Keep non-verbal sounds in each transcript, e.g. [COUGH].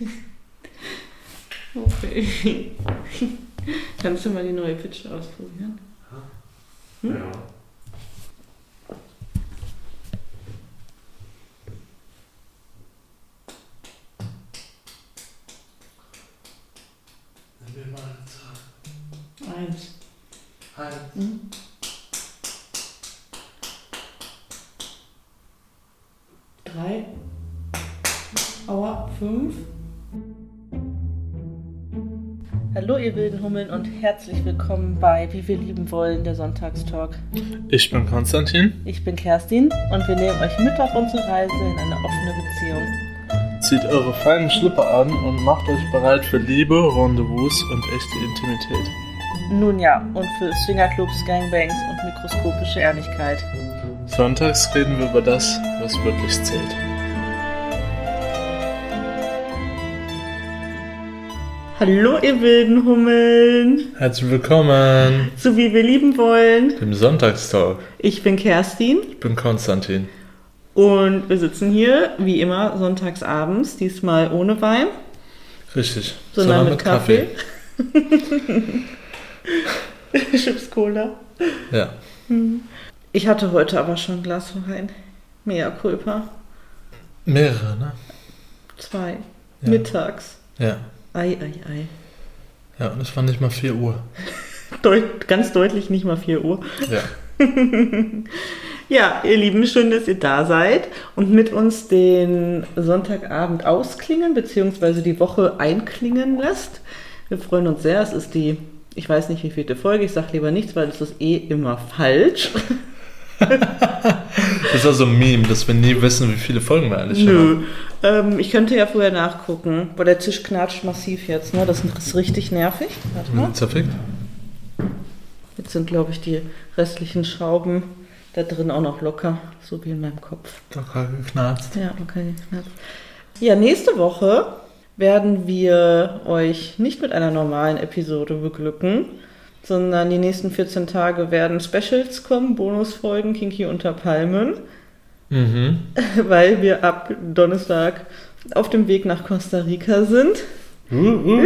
[LAUGHS] Okay. [LAUGHS] Kannst du mal die neue Pitch ausprobieren? Hm? Ja. Hummeln und herzlich willkommen bei Wie wir lieben wollen, der Sonntagstalk. Ich bin Konstantin. Ich bin Kerstin und wir nehmen euch mit auf unsere Reise in eine offene Beziehung. Zieht eure feinen Schlipper an und macht euch bereit für Liebe, Rendezvous und echte Intimität. Nun ja, und für Swingerclubs, Gangbangs und mikroskopische Ehrlichkeit. Sonntags reden wir über das, was wirklich zählt. Hallo ihr wilden Hummeln, Herzlich willkommen so wie wir lieben wollen. im Sonntagstalk. Ich bin Kerstin Ich bin Konstantin. und wir sitzen hier wie immer sonntagsabends, diesmal ohne Wein, Richtig. sondern mit Kaffee. [LAUGHS] Chips Cola. Ja. Ich hatte heute aber schon ein Glas Wein. Mea culpa. Mehrere, ne? Zwei. Ja. Mittags. Ja. Ei, ei, ei. Ja, und es war nicht mal 4 Uhr. [LAUGHS] Deut ganz deutlich nicht mal 4 Uhr. Ja. [LAUGHS] Ja, ihr Lieben, schön, dass ihr da seid und mit uns den Sonntagabend ausklingen, beziehungsweise die Woche einklingen lässt. Wir freuen uns sehr. Es ist die, ich weiß nicht, wie vielte Folge. Ich sage lieber nichts, weil es ist eh immer falsch. [LAUGHS] Das ist also ein Meme, dass wir nie wissen, wie viele Folgen wir eigentlich Nö. Ähm, ich könnte ja vorher nachgucken, weil der Tisch knatscht massiv jetzt. Ne? Das ist richtig nervig. Warte mal. haben. Zerfickt? Jetzt sind, glaube ich, die restlichen Schrauben da drin auch noch locker, so wie in meinem Kopf. Locker geknarzt. Ja, okay. Ja, nächste Woche werden wir euch nicht mit einer normalen Episode beglücken, sondern die nächsten 14 Tage werden Specials kommen, Bonusfolgen, Kinky unter Palmen, Mhm. [LAUGHS] weil wir ab Donnerstag auf dem Weg nach Costa Rica sind uh.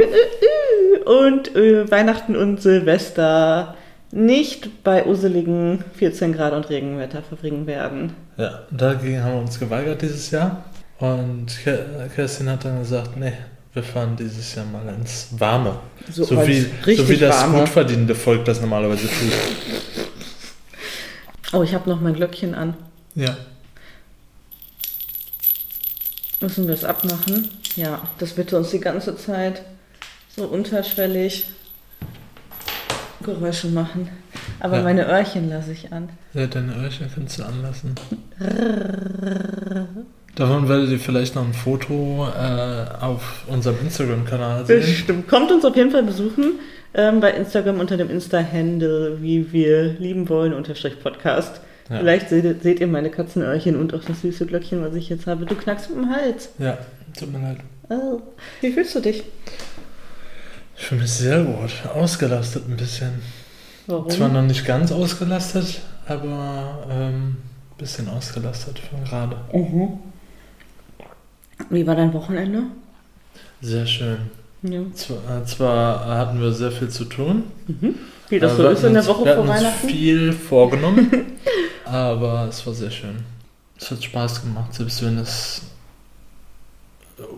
und äh, Weihnachten und Silvester nicht bei useligen 14 Grad und Regenwetter verbringen werden. Ja, dagegen haben wir uns geweigert dieses Jahr. Und Ke- Kerstin hat dann gesagt, nee, wir fahren dieses Jahr mal ins Warme. So So, wie, so wie das warme. gut verdienende Volk das normalerweise tut. Oh, ich habe noch mein Glöckchen an. Ja. Müssen wir es abmachen? Ja, das bitte uns die ganze Zeit so unterschwellig Geräusche machen. Aber Ja. meine Öhrchen lasse ich an. Ja, deine Öhrchen kannst du anlassen. [LAUGHS] Davon werdet ihr vielleicht noch ein Foto äh, auf unserem Instagram-Kanal sehen. Bestimmt. Kommt uns auf jeden Fall besuchen ähm, bei Instagram unter dem Insta-Handle, wie wir lieben wollen, unterstrich Podcast. Ja. Vielleicht seht, seht ihr meine Katzenöhrchen und auch das süße Glöckchen, was ich jetzt habe. Du knackst mit dem Hals. Ja, tut mir leid. Oh. Wie fühlst du dich? Ich fühle mich sehr gut. Ausgelastet ein bisschen. Warum? Zwar noch nicht ganz ausgelastet, aber ein bisschen ausgelastet für gerade. Mhm. Wie war dein Wochenende? Sehr schön. Ja. Zwar, äh, zwar hatten wir sehr viel zu tun. Wie das Äh, so ist in der Woche wir vor hatten uns Weihnachten? viel vorgenommen, [LAUGHS] aber es war sehr schön. Es hat Spaß gemacht, selbst wenn es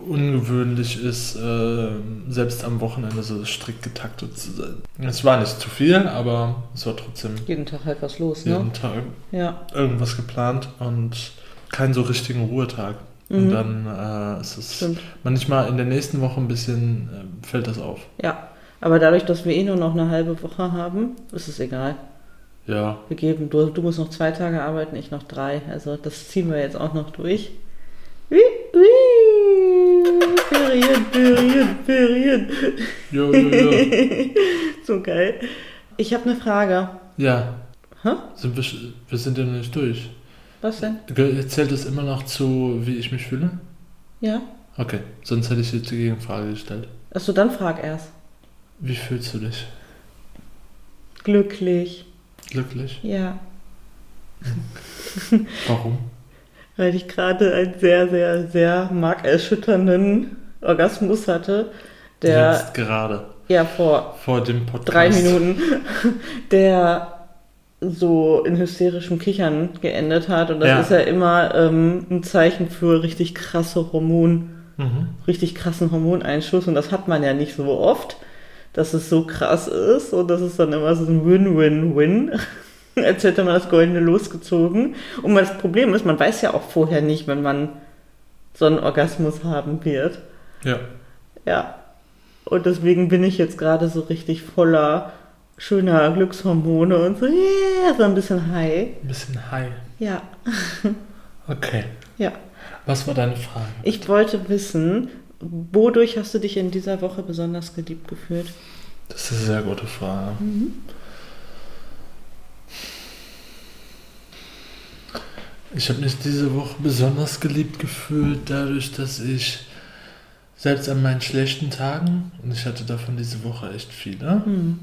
ungewöhnlich ist, äh, selbst am Wochenende so strikt getaktet zu sein. Es war nicht zu viel, aber es war trotzdem Jeden Tag halt was los, ne? jeden Tag Ja. irgendwas geplant und keinen so richtigen Ruhetag. Mhm. Und dann äh, ist es Stimmt. manchmal in der nächsten Woche ein bisschen, äh, fällt das auf. Ja. Aber dadurch, dass wir eh nur noch eine halbe Woche haben, ist es egal. Ja, Wir geben, du, du musst noch zwei Tage arbeiten, ich noch drei. Also das ziehen wir jetzt auch noch durch. Ui, ui. Ferien, Ferien, Ferien. jo, jo, jo. So geil. Ich habe eine Frage. ja. Hä? Sind wir, wir sind ja noch nicht durch. Was denn? Zählt es immer noch zu, wie ich mich fühle? Ja? Okay, sonst hätte ich jetzt die Gegenfrage gestellt. Achso, dann frag erst. Wie fühlst du dich? Glücklich. Glücklich? Ja. [LAUGHS] Warum? Weil ich gerade einen sehr, sehr, sehr markerschütternden Orgasmus hatte, der Jetzt gerade ja vor vor dem Podcast. drei Minuten, [LAUGHS] der so in hysterischem Kichern geendet hat. Und das Ja. ist ja immer ähm, ein Zeichen für richtig krasse Hormon, Mhm. richtig krassen Hormoneinschuss. Und das hat man ja nicht so oft, dass es so krass ist. Und das ist dann immer so ein Win-Win-Win. Als hätte man das Goldene losgezogen. Und das Problem ist, man weiß ja auch vorher nicht, wenn man so einen Orgasmus haben wird. Ja. Ja. Und deswegen bin ich jetzt gerade so richtig voller schöner Glückshormone und so, yeah, so ein bisschen high. Ein bisschen high. Ja, [LAUGHS] Okay. ja. Was war deine Frage? Ich wollte wissen, wodurch hast du dich in dieser Woche besonders geliebt gefühlt? Das ist eine sehr gute Frage. Ich habe mich diese Woche besonders geliebt gefühlt, dadurch, dass ich selbst an meinen schlechten Tagen, und ich hatte davon diese Woche echt viele, Hm.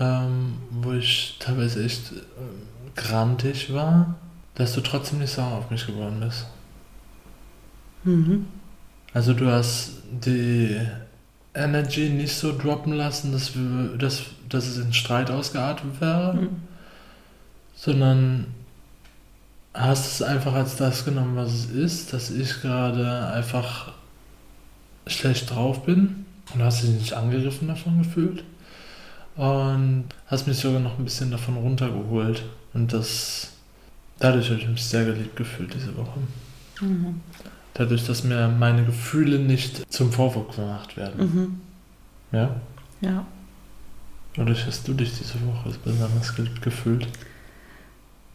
ähm, wo ich teilweise echt äh, grantig war, dass du trotzdem nicht sauer auf mich geworden bist. Mhm. Also du hast die Energy nicht so droppen lassen, dass, wir, dass, dass es in Streit ausgeartet wäre, Mhm. sondern hast es einfach als das genommen, was es ist, dass ich gerade einfach schlecht drauf bin und hast dich nicht angegriffen davon gefühlt und hast mich sogar noch ein bisschen davon runtergeholt und das dadurch habe ich mich sehr geliebt gefühlt diese Woche. Mhm. Dadurch, dass mir meine Gefühle nicht zum Vorwurf gemacht werden. Mhm. Ja? Ja. Wodurch hast du dich diese Woche besonders gefühlt?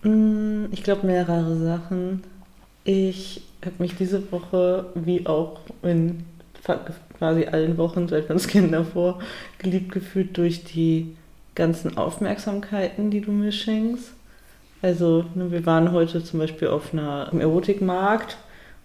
Mm, Ich glaube mehrere Sachen. Ich habe mich diese Woche, wie auch in quasi allen Wochen seit ganz Kind davor, geliebt gefühlt durch die ganzen Aufmerksamkeiten, die du mir schenkst. Also, ne, wir waren heute zum Beispiel auf einer Erotikmarkt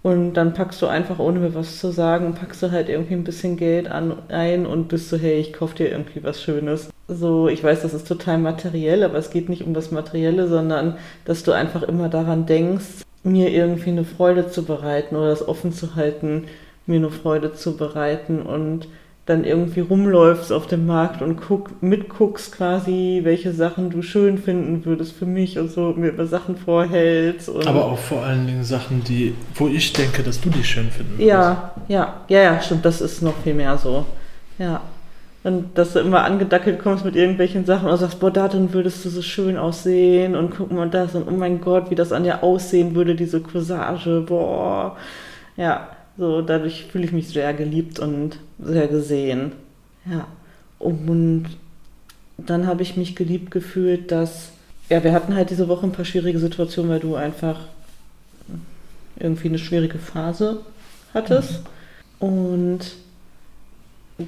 und dann packst du einfach, ohne mir was zu sagen, packst du halt irgendwie ein bisschen Geld an, ein und bist so, hey, ich kauf dir irgendwie was Schönes. So, ich weiß, das ist total materiell, aber es geht nicht um das Materielle, sondern dass du einfach immer daran denkst, mir irgendwie eine Freude zu bereiten oder das offen zu halten, mir eine Freude zu bereiten und dann irgendwie rumläufst auf dem Markt und guck, mitguckst quasi, welche Sachen du schön finden würdest für mich und so mir über Sachen vorhältst. Aber auch vor allen Dingen Sachen, die, wo ich denke, dass du die schön finden würdest. Ja, ja, ja, ja, stimmt, das ist noch viel mehr so. Ja. Und dass du immer angedackelt kommst mit irgendwelchen Sachen und sagst, boah, da dann würdest du so schön aussehen und guck mal das und oh mein Gott, wie das an dir aussehen würde, diese Corsage, boah. Ja, so dadurch fühle ich mich sehr geliebt und sehr gesehen. Ja. Und dann habe ich mich geliebt gefühlt, dass, ja, wir hatten halt diese Woche ein paar schwierige Situationen, weil du einfach irgendwie eine schwierige Phase hattest. Und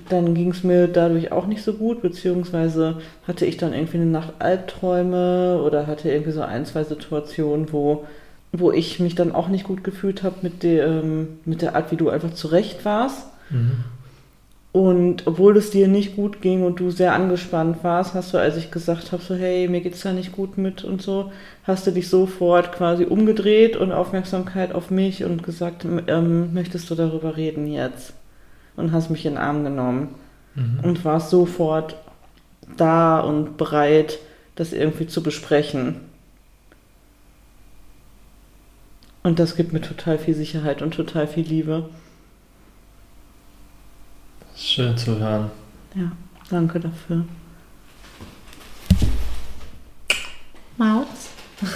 dann ging es mir dadurch auch nicht so gut, beziehungsweise hatte ich dann irgendwie eine Nacht Albträume oder hatte irgendwie so ein, zwei Situationen, wo, wo ich mich dann auch nicht gut gefühlt habe mit, der, ähm, mit der Art, wie du einfach zurecht warst. Mhm. Und obwohl es dir nicht gut ging und du sehr angespannt warst, hast du, als ich gesagt habe, so hey, mir geht's da nicht gut mit und so, hast du dich sofort quasi umgedreht und Aufmerksamkeit auf mich und gesagt, ähm, möchtest du darüber reden jetzt? Und hast mich in den Arm genommen Mhm. und warst sofort da und bereit, das irgendwie zu besprechen. Und das gibt mir total viel Sicherheit und total viel Liebe. Schön zu hören. Ja, danke dafür. Maus? [LAUGHS]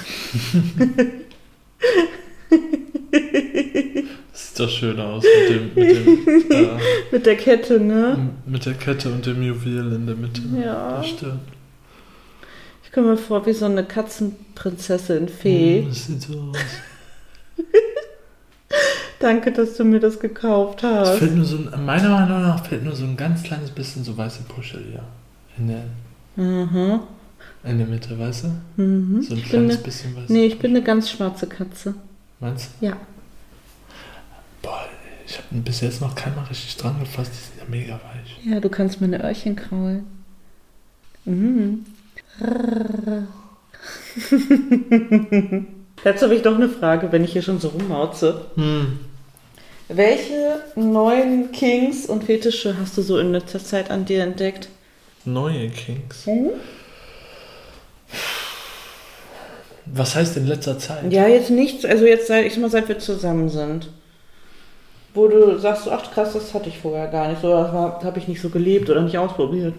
Sieht doch schön aus mit dem, mit, dem, äh, [LAUGHS] Mit der Kette, ne? mit der Kette und dem Juwel in der Mitte. Ja. Das stimmt. Ich komme mir vor wie so eine Katzenprinzessin Fee. Mhm, Das sieht so aus. [LAUGHS] Danke, dass du mir das gekauft Es hast. fällt nur so ein, meiner Meinung nach fällt nur so ein ganz kleines bisschen so weiße Puschel hier. In der, Mhm. in der Mitte, weißt du? Mhm. So ein Ich kleines eine, bisschen weiß. nee, ich bin eine ganz schwarze Katze. Meinst Ja. du? Boah, ich habe bis jetzt noch keiner richtig dran gefasst. Die sind ja mega weich. Ja, du kannst meine Öhrchen kraulen. Mhm. [LAUGHS] Jetzt habe ich doch eine Frage, wenn ich hier schon so rummauze. Hm. Welche neuen Kings und Fetische hast du so in letzter Zeit an dir entdeckt? Neue Kings. Was heißt in letzter Zeit? Ja, jetzt nichts, also jetzt seit, ich sag mal, seit wir zusammen sind. Wo du sagst, ach krass, das hatte ich vorher gar nicht. So, das habe ich nicht so gelebt oder nicht ausprobiert.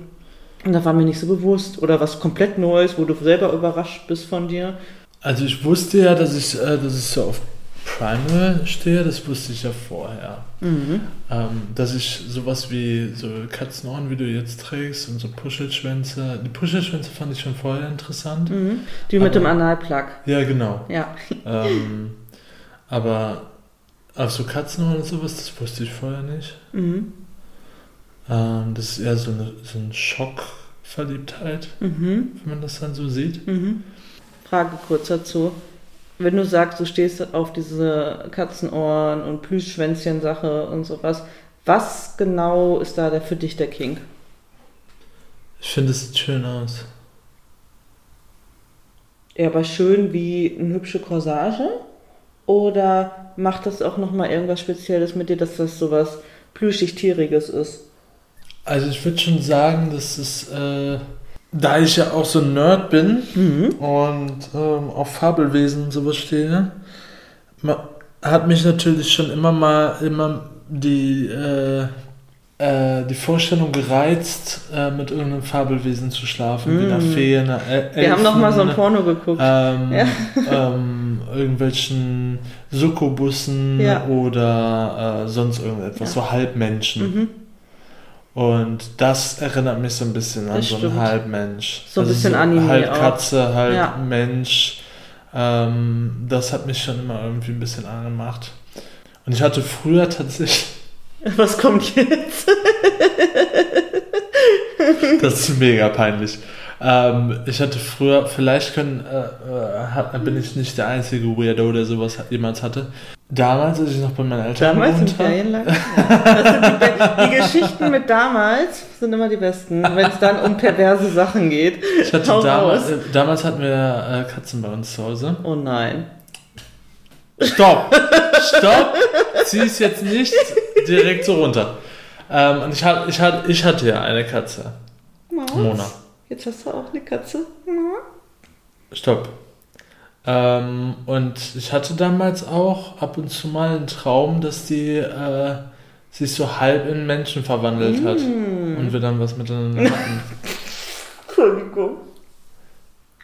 Und da war mir nicht so bewusst. Oder was komplett Neues, wo du selber überrascht bist von dir. Also ich wusste ja, dass ich, äh, dass ich so auf Primal stehe, das wusste ich ja vorher. Mhm. Ähm, dass ich sowas wie so Katzenohren, wie du jetzt trägst und so Puschelschwänze. Die Puschelschwänze fand ich schon vorher interessant. Mhm. Die mit Aber- dem Analplug. Ja, genau. Ja. ähm, [LAUGHS] aber auf so Katzenohren und sowas, das wusste ich vorher nicht. Mhm. Ähm, das ist eher so, eine, so ein Schockverliebtheit, Mhm. wenn man das dann so sieht. Frage kurz dazu. Wenn du sagst, du stehst auf diese Katzenohren und Plüschschwänzchen-Sache und sowas, was genau ist da der, für dich der King? Ich finde, es sieht schön aus. Eher aber schön wie eine hübsche Corsage? Oder macht das auch nochmal irgendwas Spezielles mit dir, dass das sowas plüschig-tieriges ist? Also ich würde schon sagen, dass es, äh, da ich ja auch so ein Nerd bin Mhm. und ähm, auf Fabelwesen und sowas stehe, hat mich natürlich schon immer mal immer die, äh, äh, die Vorstellung gereizt, äh, mit irgendeinem Fabelwesen zu schlafen, wie einer Mhm. Fee, einer El Wir haben noch mal so ein Elfen, Porno geguckt. ähm, Ja. ähm, irgendwelchen Sukkubussen Ja. oder äh, sonst irgendetwas, Ja. so Halbmenschen. Mhm. Und das erinnert mich so ein bisschen an Das so einen stimmt. Halbmensch. So ein bisschen Anime Halb. Katze, halb Ja. Mensch. Ähm, das hat mich schon immer irgendwie ein bisschen angemacht. Und ich hatte früher tatsächlich, [LAUGHS] Was kommt jetzt? das ist mega peinlich. Ähm, ich hatte früher, vielleicht können, äh, äh, bin ich nicht der einzige Weirdo, der sowas jemals hatte. Damals, als ich noch bei meinen Eltern Damals gewohnt habe, Ferienlager? Ja. Die, die Geschichten mit damals sind immer die besten, wenn es dann um perverse Sachen geht. ich hatte Hau damals, äh, damals hatten wir äh, Katzen bei uns zu Hause. Oh nein. Stopp! Stopp! Zieh es jetzt nicht direkt so runter. Ähm, und ich, hat, ich, hat, ich hatte ja eine Katze. Maus, Mona. Jetzt hast du auch eine Katze. Stopp. Ähm, und ich hatte damals auch ab und zu mal einen Traum, dass die äh, sich so halb in Menschen verwandelt hat. Mm. Und wir dann was miteinander hatten. [LAUGHS] Entschuldigung.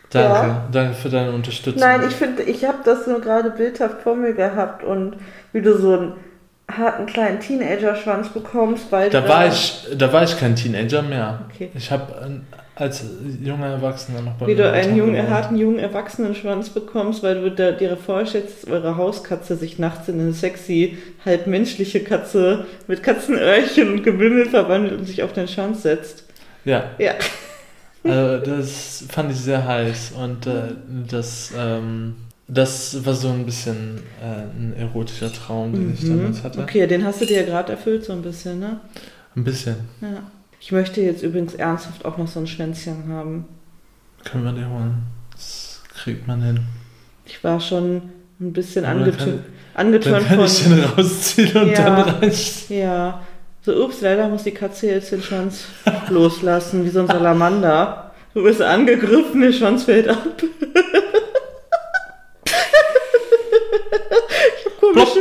Danke. Ja. Danke für deine Unterstützung. Nein, ich finde, ich habe das nur gerade bildhaft vor mir gehabt und wie du so einen harten kleinen Teenager-Schwanz bekommst, weil da war ich, da war ich kein Teenager mehr. Okay. Ich habe als junger Erwachsener noch bei Wie du einen jungen, harten, jungen Erwachsenenschwanz bekommst, weil du da, dir vorstellst, dass eure Hauskatze sich nachts in eine sexy, halb menschliche Katze mit Katzenöhrchen und Gewimmel verwandelt und sich auf den Schwanz setzt. Ja, Ja. also das fand ich sehr heiß und äh, das, ähm, das war so ein bisschen äh, ein erotischer Traum, den ich damals hatte. Mhm. Okay, den hast du dir ja gerade erfüllt, so ein bisschen, ne? Ein bisschen. Ja. Ich möchte jetzt übrigens ernsthaft auch noch so ein Schwänzchen haben. Können wir dir holen. Das kriegt man hin. Ich war schon ein bisschen Oder angetö kann- Dann angetörnt kann ich von. den rausziehen und Ja. dann reicht. Ja. So, ups, leider muss die Katze jetzt den Schwanz [LAUGHS] loslassen, wie so ein Salamander. Du bist angegriffen, der Schwanz fällt ab. [LAUGHS] ich habe komische,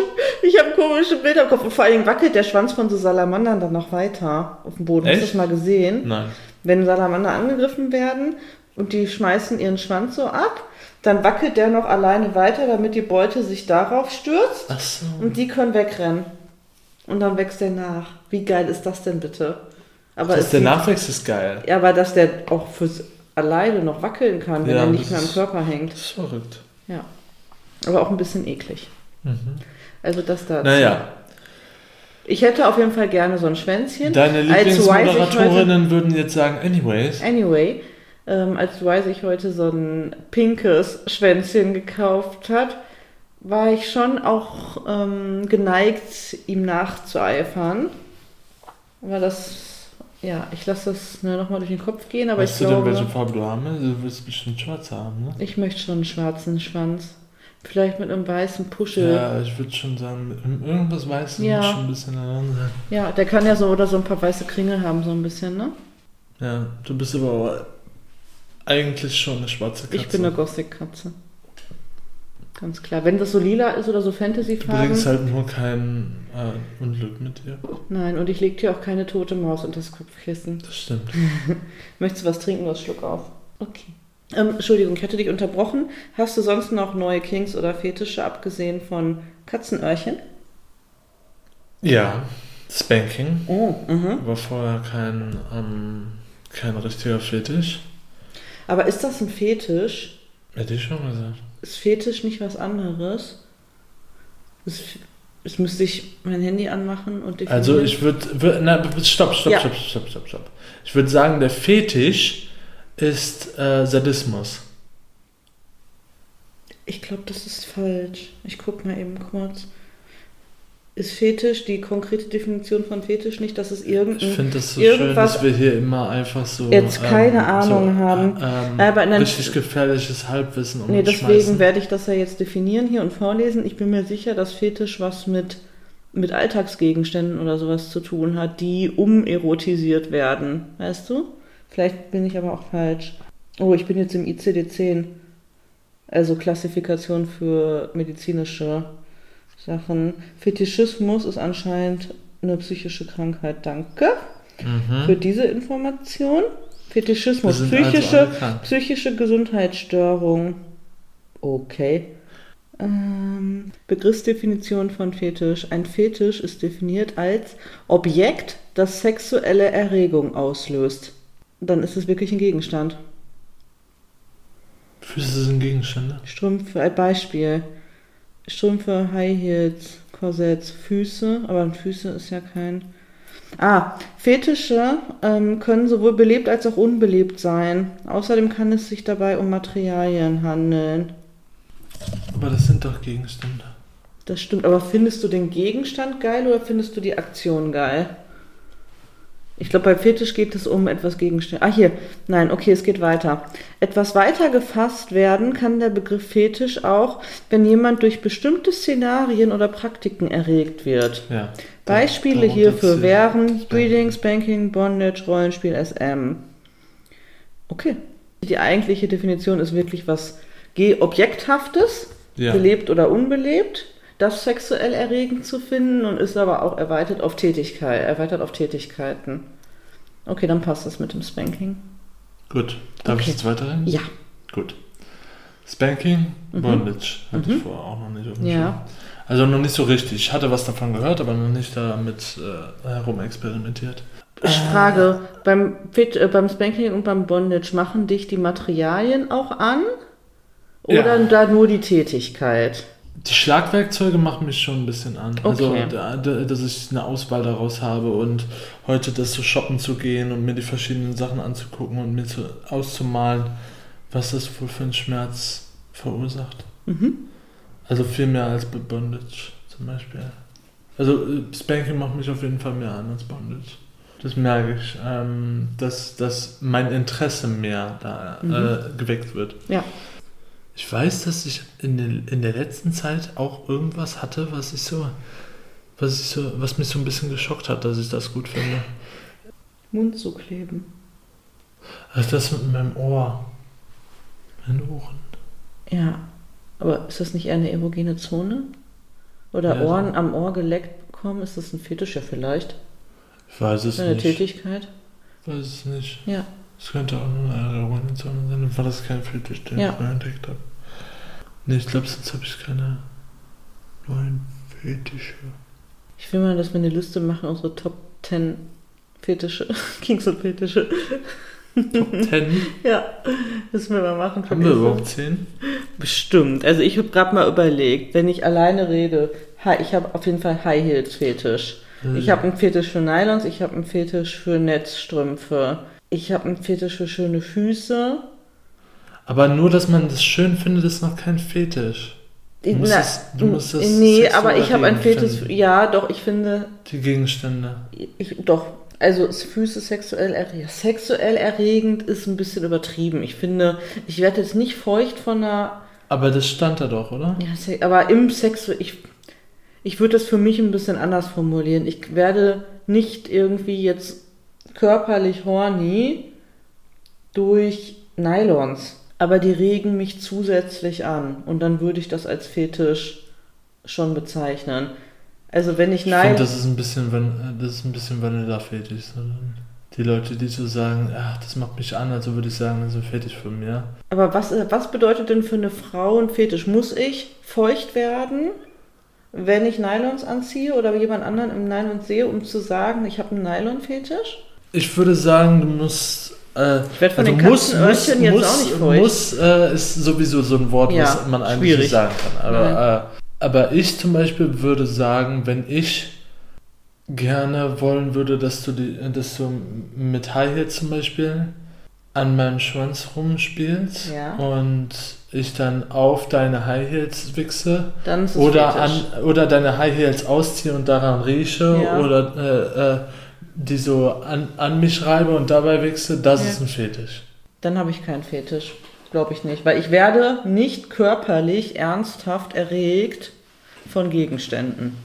ich hab komische Bilder im Kopf. Und vor allen Dingen wackelt der Schwanz von so Salamandern dann noch weiter auf dem Boden. Hast du das Echt? mal gesehen? Nein. Wenn Salamander angegriffen werden und die schmeißen ihren Schwanz so ab, dann wackelt der noch alleine weiter, damit die Beute sich darauf stürzt. Ach so. Und die können wegrennen. Und dann wächst der nach. Wie geil ist das denn bitte? Aber Das, es der Nachwächst ist geil. Ja, aber dass der auch fürs alleine noch wackeln kann, wenn Ja, er nicht mehr am Körper hängt. Das ist verrückt. Ja. Aber auch ein bisschen eklig. Mhm. Also das da. Naja, Ich hätte auf jeden Fall gerne so ein Schwänzchen. deine Lieblingsmoderatorinnen würden jetzt sagen, anyways. Anyway, ähm, als Wise ich heute so ein pinkes Schwänzchen gekauft hat, war ich schon auch ähm, geneigt, ihm nachzueifern. Aber das, ja, ich lasse das ne, nochmal durch den Kopf gehen, aber weißt ich du denn, glaube, welche Farbe du haben willst? Du willst bestimmt schwarz haben, ne? ich möchte schon einen schwarzen Schwanz. Vielleicht mit einem weißen Puschel. Ja, ich würde schon sagen, mit irgendwas Weißes Ja. muss schon ein bisschen daran sein. Ja, der kann ja so oder so ein paar weiße Kringel haben, so ein bisschen, ne? Ja, du bist aber auch eigentlich schon eine schwarze Katze. Ich bin eine Gothic-Katze. Ganz klar. Wenn das so lila ist oder so Du Fantasy-Farben. bringst halt nur kein äh, Unglück mit dir. Nein, und ich leg dir auch keine tote Maus unter das Kopfkissen. Das stimmt. [LAUGHS] Möchtest du was trinken? Was Schluck auf. Okay. Ähm, Entschuldigung, ich hatte dich unterbrochen. Hast du sonst noch neue Kings oder Fetische, abgesehen von Katzenöhrchen? Ja, Spanking Oh, mhm. war vorher kein, ähm, kein richtiger Fetisch. Aber ist das ein Fetisch? Hätte ich schon gesagt. Ist Fetisch nicht was anderes? Ist, es müsste ich mein Handy anmachen und definieren. Also ich würde, würd, na, stopp, stopp, Ja. stopp, stopp, stopp, stopp. Ich würde sagen, der Fetisch ist äh, Sadismus. Ich glaube, das ist falsch. Ich guck mal eben kurz. Ist Fetisch die konkrete Definition von Fetisch nicht, dass es Ich irgendein. finde das so schön, dass wir hier immer einfach so Jetzt keine Ahnung haben. Ähm, Aber in richtig gefährliches Halbwissen um Nee, deswegen werde ich das ja jetzt definieren hier und vorlesen. Ich bin mir sicher, dass Fetisch was mit, mit Alltagsgegenständen oder sowas zu tun hat, die umerotisiert werden. Weißt du? Vielleicht bin ich aber auch falsch. Oh, ich bin jetzt im ICD-10. Also Klassifikation für medizinische Sachen. Fetischismus ist anscheinend eine psychische Krankheit. Danke Mhm. für diese Information. Fetischismus, also psychische, krank. psychische Gesundheitsstörung. Okay. Ähm, Begriffsdefinition von Fetisch. Ein Fetisch ist definiert als Objekt, das sexuelle Erregung auslöst. Dann ist es wirklich ein Gegenstand. Füße sind Gegenstände. Strümpfe, ein Beispiel. Strümpfe, High Heels, Korsetts, Füße, aber Füße ist ja kein. Ah, Fetische ähm, können sowohl belebt als auch unbelebt sein. Außerdem kann es sich dabei um Materialien handeln. Aber das sind doch Gegenstände. Das stimmt, aber findest du den Gegenstand geil oder findest du die Aktion geil? Ich glaube, bei Fetisch geht es um etwas Gegenstände. Ah, hier. Nein, okay, es geht weiter. Etwas weiter gefasst werden kann der Begriff Fetisch auch, wenn jemand durch bestimmte Szenarien oder Praktiken erregt wird. Ja. Beispiele hierfür wären. Breeding, Spanking, Bondage, Rollenspiel, SM. Okay. Die eigentliche Definition ist wirklich was Objekthaftes, Ja. belebt oder unbelebt, das sexuell erregend zu finden und ist aber auch erweitert auf Tätigkeit, erweitert auf Tätigkeiten. Okay, dann passt das mit dem Spanking. Gut. Darf ich Okay. jetzt weiterreden? Ja. Gut. Spanking, Mhm. Bondage. Hatte Mhm. ich vorher auch noch nicht auf dem Ja. Also noch nicht so richtig. Ich hatte was davon gehört, aber noch nicht damit äh, herumexperimentiert. Ich frage, beim, Fit, äh, beim Spanking und beim Bondage machen dich die Materialien auch an? Oder Ja. da nur die Tätigkeit? Die Schlagwerkzeuge machen mich schon ein bisschen an. Also, Okay. da, da, dass ich eine Auswahl daraus habe und heute das so shoppen zu gehen und mir die verschiedenen Sachen anzugucken und mir zu, auszumalen, was das wohl für einen Schmerz verursacht. Mhm. Also viel mehr als bei Bondage zum Beispiel. Also Spanking macht mich auf jeden Fall mehr an als Bondage. Das merke ich, ähm, dass, dass mein Interesse mehr da Mhm. äh, geweckt wird. Ja. Ich weiß, dass ich in, den, in der letzten Zeit auch irgendwas hatte, was ich so, was ich so, was mich so ein bisschen geschockt hat, dass ich das gut finde. Mund zu kleben. Also das mit meinem Ohr. Mein Ohren. Ja. Aber ist das nicht eher eine erogene Zone? Oder Ja, so. Ohren am Ohr geleckt bekommen? Ist das ein Fetisch? Ja, vielleicht. Ich weiß es Eine nicht. Tätigkeit? Ich weiß es nicht. Ja. Es könnte auch nur eine Organisation sein, war das kein Fetisch, den Ja. ich neu entdeckt habe. Nee, ich glaube, sonst habe ich keine neuen Fetische. Ich will mal, dass wir eine Liste machen, unsere Top 10 Fetische. [LAUGHS] Kings und Fetische. Top 10? [LAUGHS] Ja, müssen wir mal machen. Haben wir überhaupt 10? Bestimmt. Also ich habe gerade mal überlegt, wenn ich alleine rede, ich habe auf jeden Fall High Heels Fetisch. Ich habe einen Fetisch für Nylons, ich habe einen Fetisch für Netzstrümpfe. Ich habe einen Fetisch für schöne Füße. Aber nur, dass man das schön findet, ist noch kein Fetisch. Du musst Na, es- du musst es nee, aber ich habe einen erregend Fetisch. Ja, doch, ich finde, Die Gegenstände. ich, doch. Also Füße sexuell erregend. Sexuell erregend ist ein bisschen übertrieben. Ich finde, ich werde jetzt nicht feucht von einer. Aber das stand da doch, oder? Ja, aber im Sex, ich, ich würde das für mich ein bisschen anders formulieren. Ich werde nicht irgendwie jetzt körperlich horny durch Nylons, aber die regen mich zusätzlich an und dann würde ich das als Fetisch schon bezeichnen. Also wenn ich Nylon... das ist ein bisschen, das ist ein bisschen Vanilla-Fetisch. So. Die Leute, die so sagen, ach, das macht mich an, also würde ich sagen, das ist ein Fetisch von mir. Aber was, was bedeutet denn für eine Frau ein Fetisch? Muss ich feucht werden, wenn ich Nylons anziehe oder jemand anderen im Nylon sehe, um zu sagen, ich habe einen Nylon-Fetisch? Ich würde sagen, du musst. Äh, Ich werd von den muss, muss, jetzt muss, auch nicht feucht. Muss äh, ist sowieso so ein Wort, Ja, was man eigentlich schwierig. nicht sagen kann. Aber, äh, aber ich zum Beispiel würde sagen, wenn ich gerne wollen würde, dass du, die, dass du mit High Heels zum Beispiel an meinem Schwanz rumspielst Ja. und ich dann auf deine High Heels wichse oder, an, oder deine High Heels ausziehe und daran rieche Ja. oder äh, äh, die so an, an mich reibe und dabei wichse, das Ja. ist ein Fetisch. Dann habe ich keinen Fetisch. Glaube ich nicht. Weil ich werde nicht körperlich ernsthaft erregt von Gegenständen.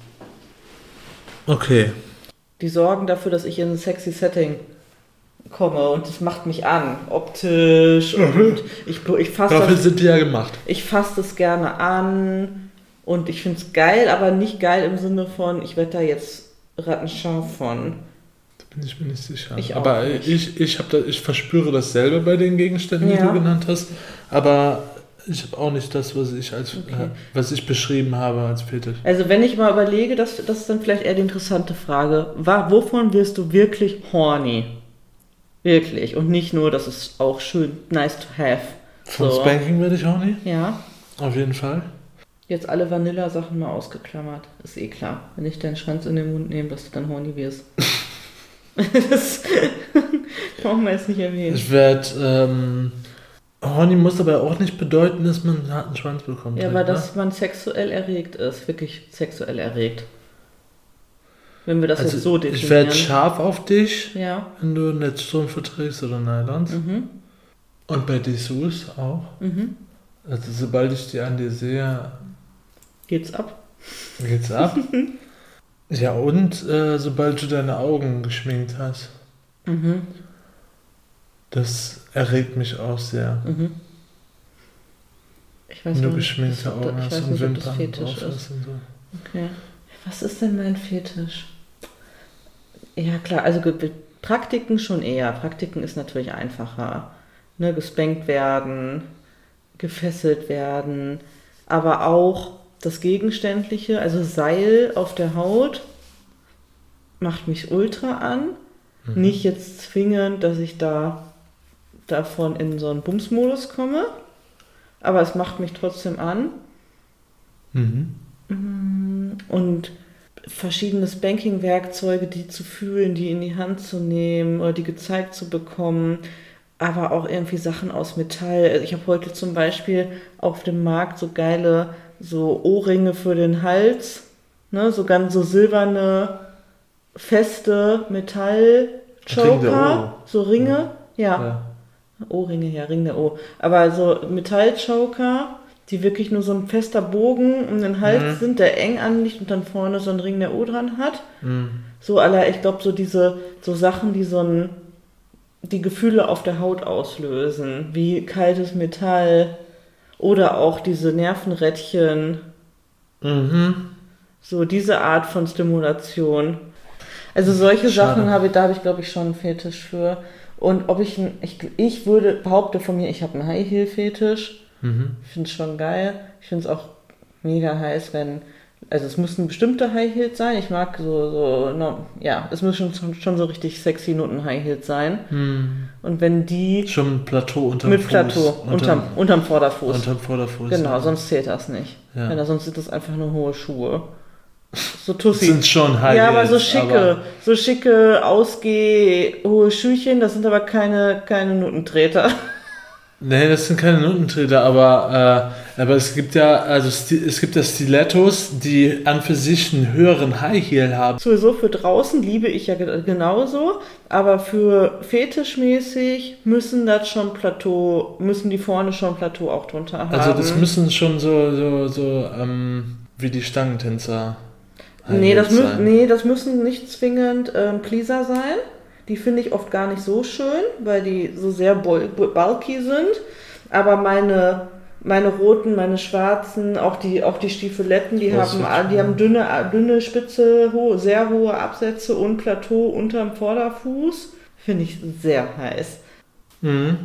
Okay. Die sorgen dafür, dass ich in ein sexy Setting komme und das macht mich an, optisch und ich, ich fasse Dafür das, sind die ja gemacht. ich fass das gerne an und ich finde es geil, aber nicht geil im Sinne von, ich werde da jetzt rattenscharf von. Bin ich mir nicht sicher. Ich auch aber nicht. ich, ich, da, ich verspüre dasselbe bei den Gegenständen, die Ja. du genannt hast. Aber ich habe auch nicht das, was ich als Okay. äh, was ich beschrieben habe als Fetisch. Also wenn ich mal überlege, das, das ist dann vielleicht eher die interessante Frage, wa- wovon wirst du wirklich horny? Wirklich. Und nicht nur, das ist auch schön nice to have. Von So. Spanking werde ich nie. Ja, Auf jeden Fall. jetzt alle Vanilla-Sachen mal ausgeklammert. Ist eh klar. Wenn ich deinen Schwanz in den Mund nehme, dass du dann horny wirst. [LAUGHS] das [LAUGHS] brauchen wir jetzt nicht erwähnen. Ich werde ähm, Horny muss aber auch nicht bedeuten, dass man einen harten Schwanz bekommt. Ja, halt, aber ne? dass man sexuell erregt ist, wirklich sexuell erregt. Wenn wir das also jetzt so ich werde definieren. scharf auf dich, Ja. wenn du Netzstrümpfe trägst oder Nylons. Mhm. Und bei Dessous auch. Mhm. Also sobald ich die an dir sehe, Geht's ab? geht's ab. [LAUGHS] ja, und äh, sobald du deine Augen geschminkt hast. Mhm. Das erregt mich auch sehr. Mhm. Ich weiß noch nicht, geschminkte da- Augen ich hast weiß und Wimpern Fetisch ist. hast und so. Okay. Was ist denn mein Fetisch? Ja, klar, also Praktiken schon eher. Praktiken ist natürlich einfacher. Ne, gespankt werden, gefesselt werden, aber auch das Gegenständliche, also Seil auf der Haut, macht mich ultra an. Mhm. Nicht jetzt zwingend, dass ich da davon in so einen Bumsmodus komme, aber es macht mich trotzdem an. Mhm. Und verschiedene Banking-Werkzeuge, die zu fühlen, die in die Hand zu nehmen oder die gezeigt zu bekommen, aber auch irgendwie Sachen aus Metall. Ich habe heute zum Beispiel auf dem Markt so geile so Ohrringe für den Hals, ne, so ganz so silberne, feste Metall-Choker, Ohr. so Ringe, ja. Ja. Ohrringe, ja, Ring der O. Aber so Metallchoker, die wirklich nur so ein fester Bogen um den Hals Mhm. sind, der eng anliegt und dann vorne so ein Ring der O dran hat. Mhm. So aller, ich glaube, so diese, so Sachen, die so ein, die Gefühle auf der Haut auslösen, wie kaltes Metall oder auch diese Nervenrädchen, Mhm. so diese Art von Stimulation. Also solche Schade. Sachen habe ich, da habe ich glaube ich schon einen Fetisch für. Und ob ich, ein, ich, ich würde, behaupte von mir, ich habe einen High-Heel-Fetisch. Mhm. Ich finde es schon geil. Ich finde es auch mega heiß, wenn, also es müssen bestimmte High Heels sein. Ich mag so, so, no, ja, es müssen schon, schon so richtig sexy Noten High Heels sein. Mhm. Und wenn die Schon ein Plateau unterm mit Fuß. Plateau, unterm, unterm Vorderfuß. unterm Vorderfuß. genau, ja. sonst zählt das nicht. Ja. Wenn da, sonst sind das einfach nur hohe Schuhe. So Das Tussi. sind schon High ja, aber so Heels, schicke, aber- so schicke, ausgeh, hohe Schüchen, das sind aber keine, keine Nutentreter. Nee, das sind keine Notentreter, aber, äh, aber es gibt ja, also es gibt ja Stilettos, die an für sich einen höheren High Heel haben. Sowieso für draußen liebe ich ja ge- genauso, aber für fetischmäßig müssen das schon Plateau, müssen die vorne schon Plateau auch drunter haben. Also das müssen schon so, so, so, ähm, wie die Stangentänzer. Nee das, mü nee, das müssen nicht zwingend ähm, Pleaser sein. Die finde ich oft gar nicht so schön, weil die so sehr bul- bu- bulky sind. Aber meine, meine roten, meine schwarzen, auch die, auch die Stiefeletten, die, Das haben, die haben dünne, dünne, spitze, hohe, sehr hohe Absätze und Plateau unterm Vorderfuß. Finde ich sehr heiß. Mhm.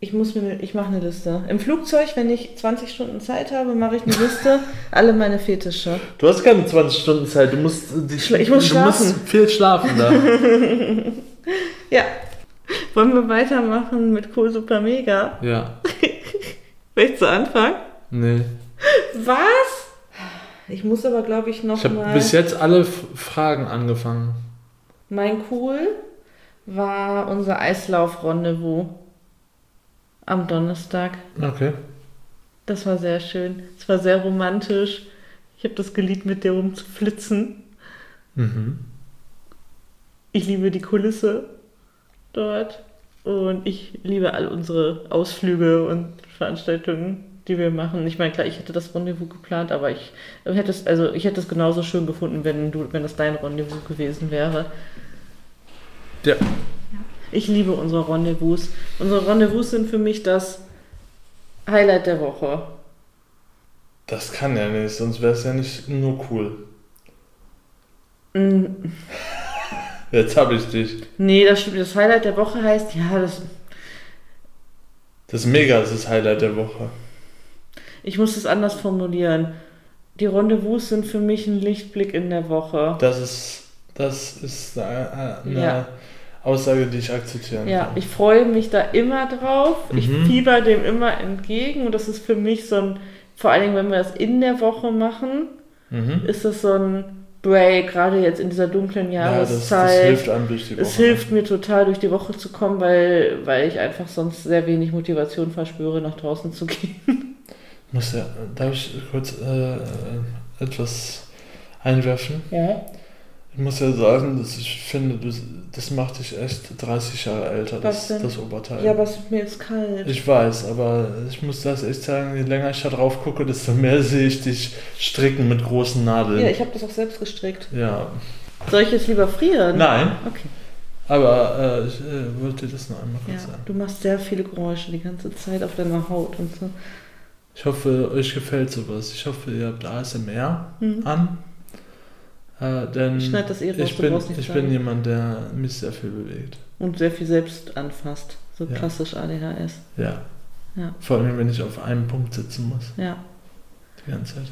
Ich muss mir, ich mache eine Liste. Im Flugzeug, wenn ich 20 Stunden Zeit habe, mache ich eine Liste, [LAUGHS] alle meine Fetische. Du hast keine 20 Stunden Zeit, du musst, ich muss du schlafen. musst viel schlafen da. [LAUGHS] Ja. Wollen wir weitermachen mit Cool Super Mega? ja, [LAUGHS] Willst du anfangen? nee. Was? Ich muss aber, glaube ich, noch Ich habe mal. bis jetzt alle Fragen angefangen. Mein Cool war unser Eislauf-Rendezvous am Donnerstag. Okay. Das war sehr schön. Es war sehr romantisch. Ich habe das geliebt, mit dir rumzuflitzen. Mhm. Ich liebe die Kulisse dort. Und ich liebe all unsere Ausflüge und Veranstaltungen, die wir machen. Ich meine, klar, ich hätte das Rendezvous geplant, aber ich hätte es, also ich hätte es genauso schön gefunden, wenn du, wenn das dein Rendezvous gewesen wäre. Ja. Ich liebe unsere Rendezvous. Unsere Rendezvous sind für mich das Highlight der Woche. Das kann ja nicht, sonst wäre es ja nicht nur cool. Mm, Jetzt habe ich dich. Nee, das stimmt. Das Highlight der Woche heißt, ja, das, Das ist mega, das ist das Highlight der Woche. ich muss es anders formulieren. Die Rendezvous sind für mich ein Lichtblick in der Woche. Das ist, das ist eine, eine Ja. Aussage, die ich akzeptieren Ja, kann. ich freue mich da immer drauf. Ich Mhm. fieber dem immer entgegen und das ist für mich so ein, vor allen Dingen, wenn wir das in der Woche machen, Mhm. ist das so ein Break, gerade jetzt in dieser dunklen Ja, das, das Jahreszeit. hilft einem durch die Woche. es hilft mir total, durch die Woche zu kommen, weil, weil ich einfach sonst sehr wenig Motivation verspüre, nach draußen zu [LAUGHS] gehen. Muss ja, darf ich kurz äh, etwas einwerfen? Ja. Ich muss ja sagen, dass ich finde, das, macht dich echt 30 Jahre älter, das, das Oberteil. Ja, aber es wird mir jetzt kalt. Ich weiß, aber ich muss das echt sagen, je länger ich da drauf gucke, desto mehr sehe ich dich stricken mit großen Nadeln. ja, ich habe das auch selbst gestrickt. Ja. Soll ich jetzt lieber frieren? Nein, Okay. aber äh, ich äh, wollte das noch einmal Ja, kurz sagen. du machst sehr viele Geräusche die ganze Zeit auf deiner Haut und so. Ich hoffe, euch gefällt sowas. Ich hoffe, ihr habt ASMR Mhm. an. Äh, denn Ich schneid das eh raus, ich bin, ich sagen. bin jemand, der mich sehr viel bewegt. Und sehr viel selbst anfasst. So Ja. klassisch ADHS. Ja. Ja. Vor allem, wenn ich auf einem Punkt sitzen muss. Ja. Die ganze Zeit.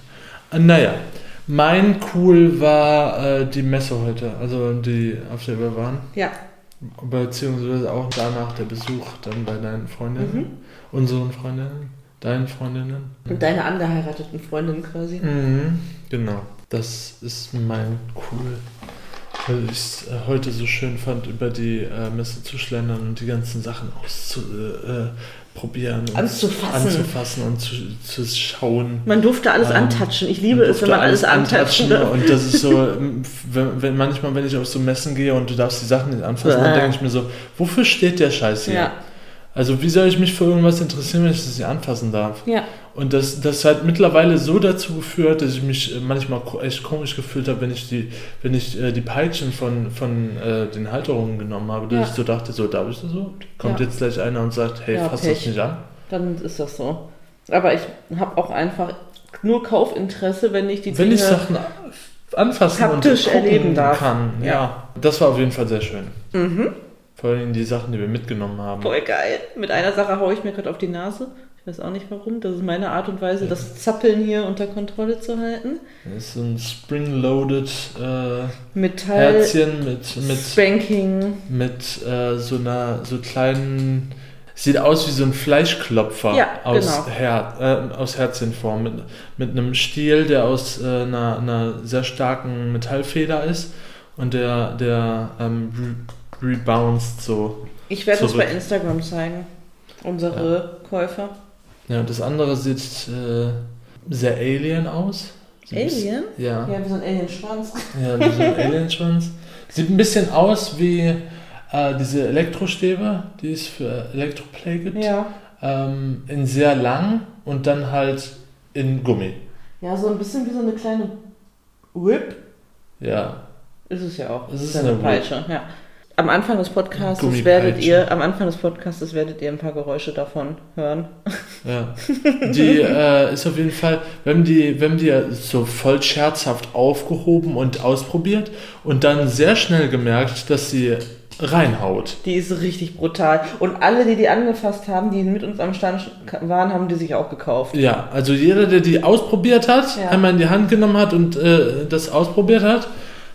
Äh, naja, mein Cool war äh, die Messe heute, also die, auf der wir waren. Ja. Beziehungsweise auch danach der Besuch dann bei deinen Freundinnen, Mhm. unseren Freundinnen, deinen Freundinnen. Und deine angeheirateten Freundin quasi. Mhm, genau. Das ist mein Cool. Weil ich es äh, heute so schön fand, über die äh, Messe zu schlendern und die ganzen Sachen auszuprobieren. Äh, und Anzufassen. anzufassen und zu, zu schauen. Man durfte alles Ähm, antatschen. Ich liebe es, wenn man alles antatschen darf. Und das ist so, [LAUGHS] wenn, wenn manchmal, wenn ich auf so Messen gehe und du darfst die Sachen nicht anfassen, dann denke ich mir so, wofür steht der Scheiß hier? Ja. Also wie soll ich mich für irgendwas interessieren, wenn ich das nicht anfassen darf? Ja. Und das, das hat mittlerweile so dazu geführt, dass ich mich äh, manchmal echt komisch gefühlt habe, wenn ich die, wenn ich äh, die Peitschen von, von äh, den Halterungen genommen habe, dass Ja. ich so dachte, so darf ich das so? Kommt Ja. jetzt gleich einer und sagt, hey, Ja, fass Pech. das nicht an. Dann ist das so. Aber ich habe auch einfach nur Kaufinteresse, wenn ich die Wenn ich Dinge- Sachen anfassen und erleben darf. kann. Ja. Ja. das war auf jeden Fall sehr schön. Mhm. Vor allem die Sachen, die wir mitgenommen haben. Voll geil. Mit einer Sache haue ich mir gerade auf die Nase. Ich weiß auch nicht warum. Das ist meine Art und Weise, das Zappeln hier unter Kontrolle zu halten. Das ist so ein Spring-Loaded äh, Metall, Herzchen mit, mit, Spanking. mit äh, so einer so kleinen. Sieht aus wie so ein Fleischklopfer Ja, aus, genau. Her äh, aus Herzchenform. Mit, mit einem Stiel, der aus äh, einer, einer sehr starken Metallfeder ist und der, der ähm, re rebounced so. Ich werde es bei Instagram zeigen. Unsere Käufer. Ja, das andere sieht äh, sehr alien aus. Alien? Ja. Ja, wie so ein Alien-Schwanz. Ja, wie so ein Alienschwanz. Sieht ein bisschen aus wie äh, diese Elektrostäbe, die es für Elektroplay gibt. Ja. Ähm, in sehr lang und dann halt in Gummi. Ja, so ein bisschen wie so eine kleine Whip. Ja. Ist es ja auch. Es ist ja eine Whip. Peitsche, ja. Am Anfang des Podcasts werdet ihr, am Anfang des Podcasts werdet ihr ein paar Geräusche davon hören. Ja. Die äh, ist auf jeden Fall, wir haben die, haben die so voll scherzhaft aufgehoben und ausprobiert und dann sehr schnell gemerkt, dass sie reinhaut. Die ist richtig brutal. Und alle, die die angefasst haben, die mit uns am Stand waren, haben die sich auch gekauft. Ja, also jeder, der die ausprobiert hat, Ja. einmal in die Hand genommen hat und äh, das ausprobiert hat,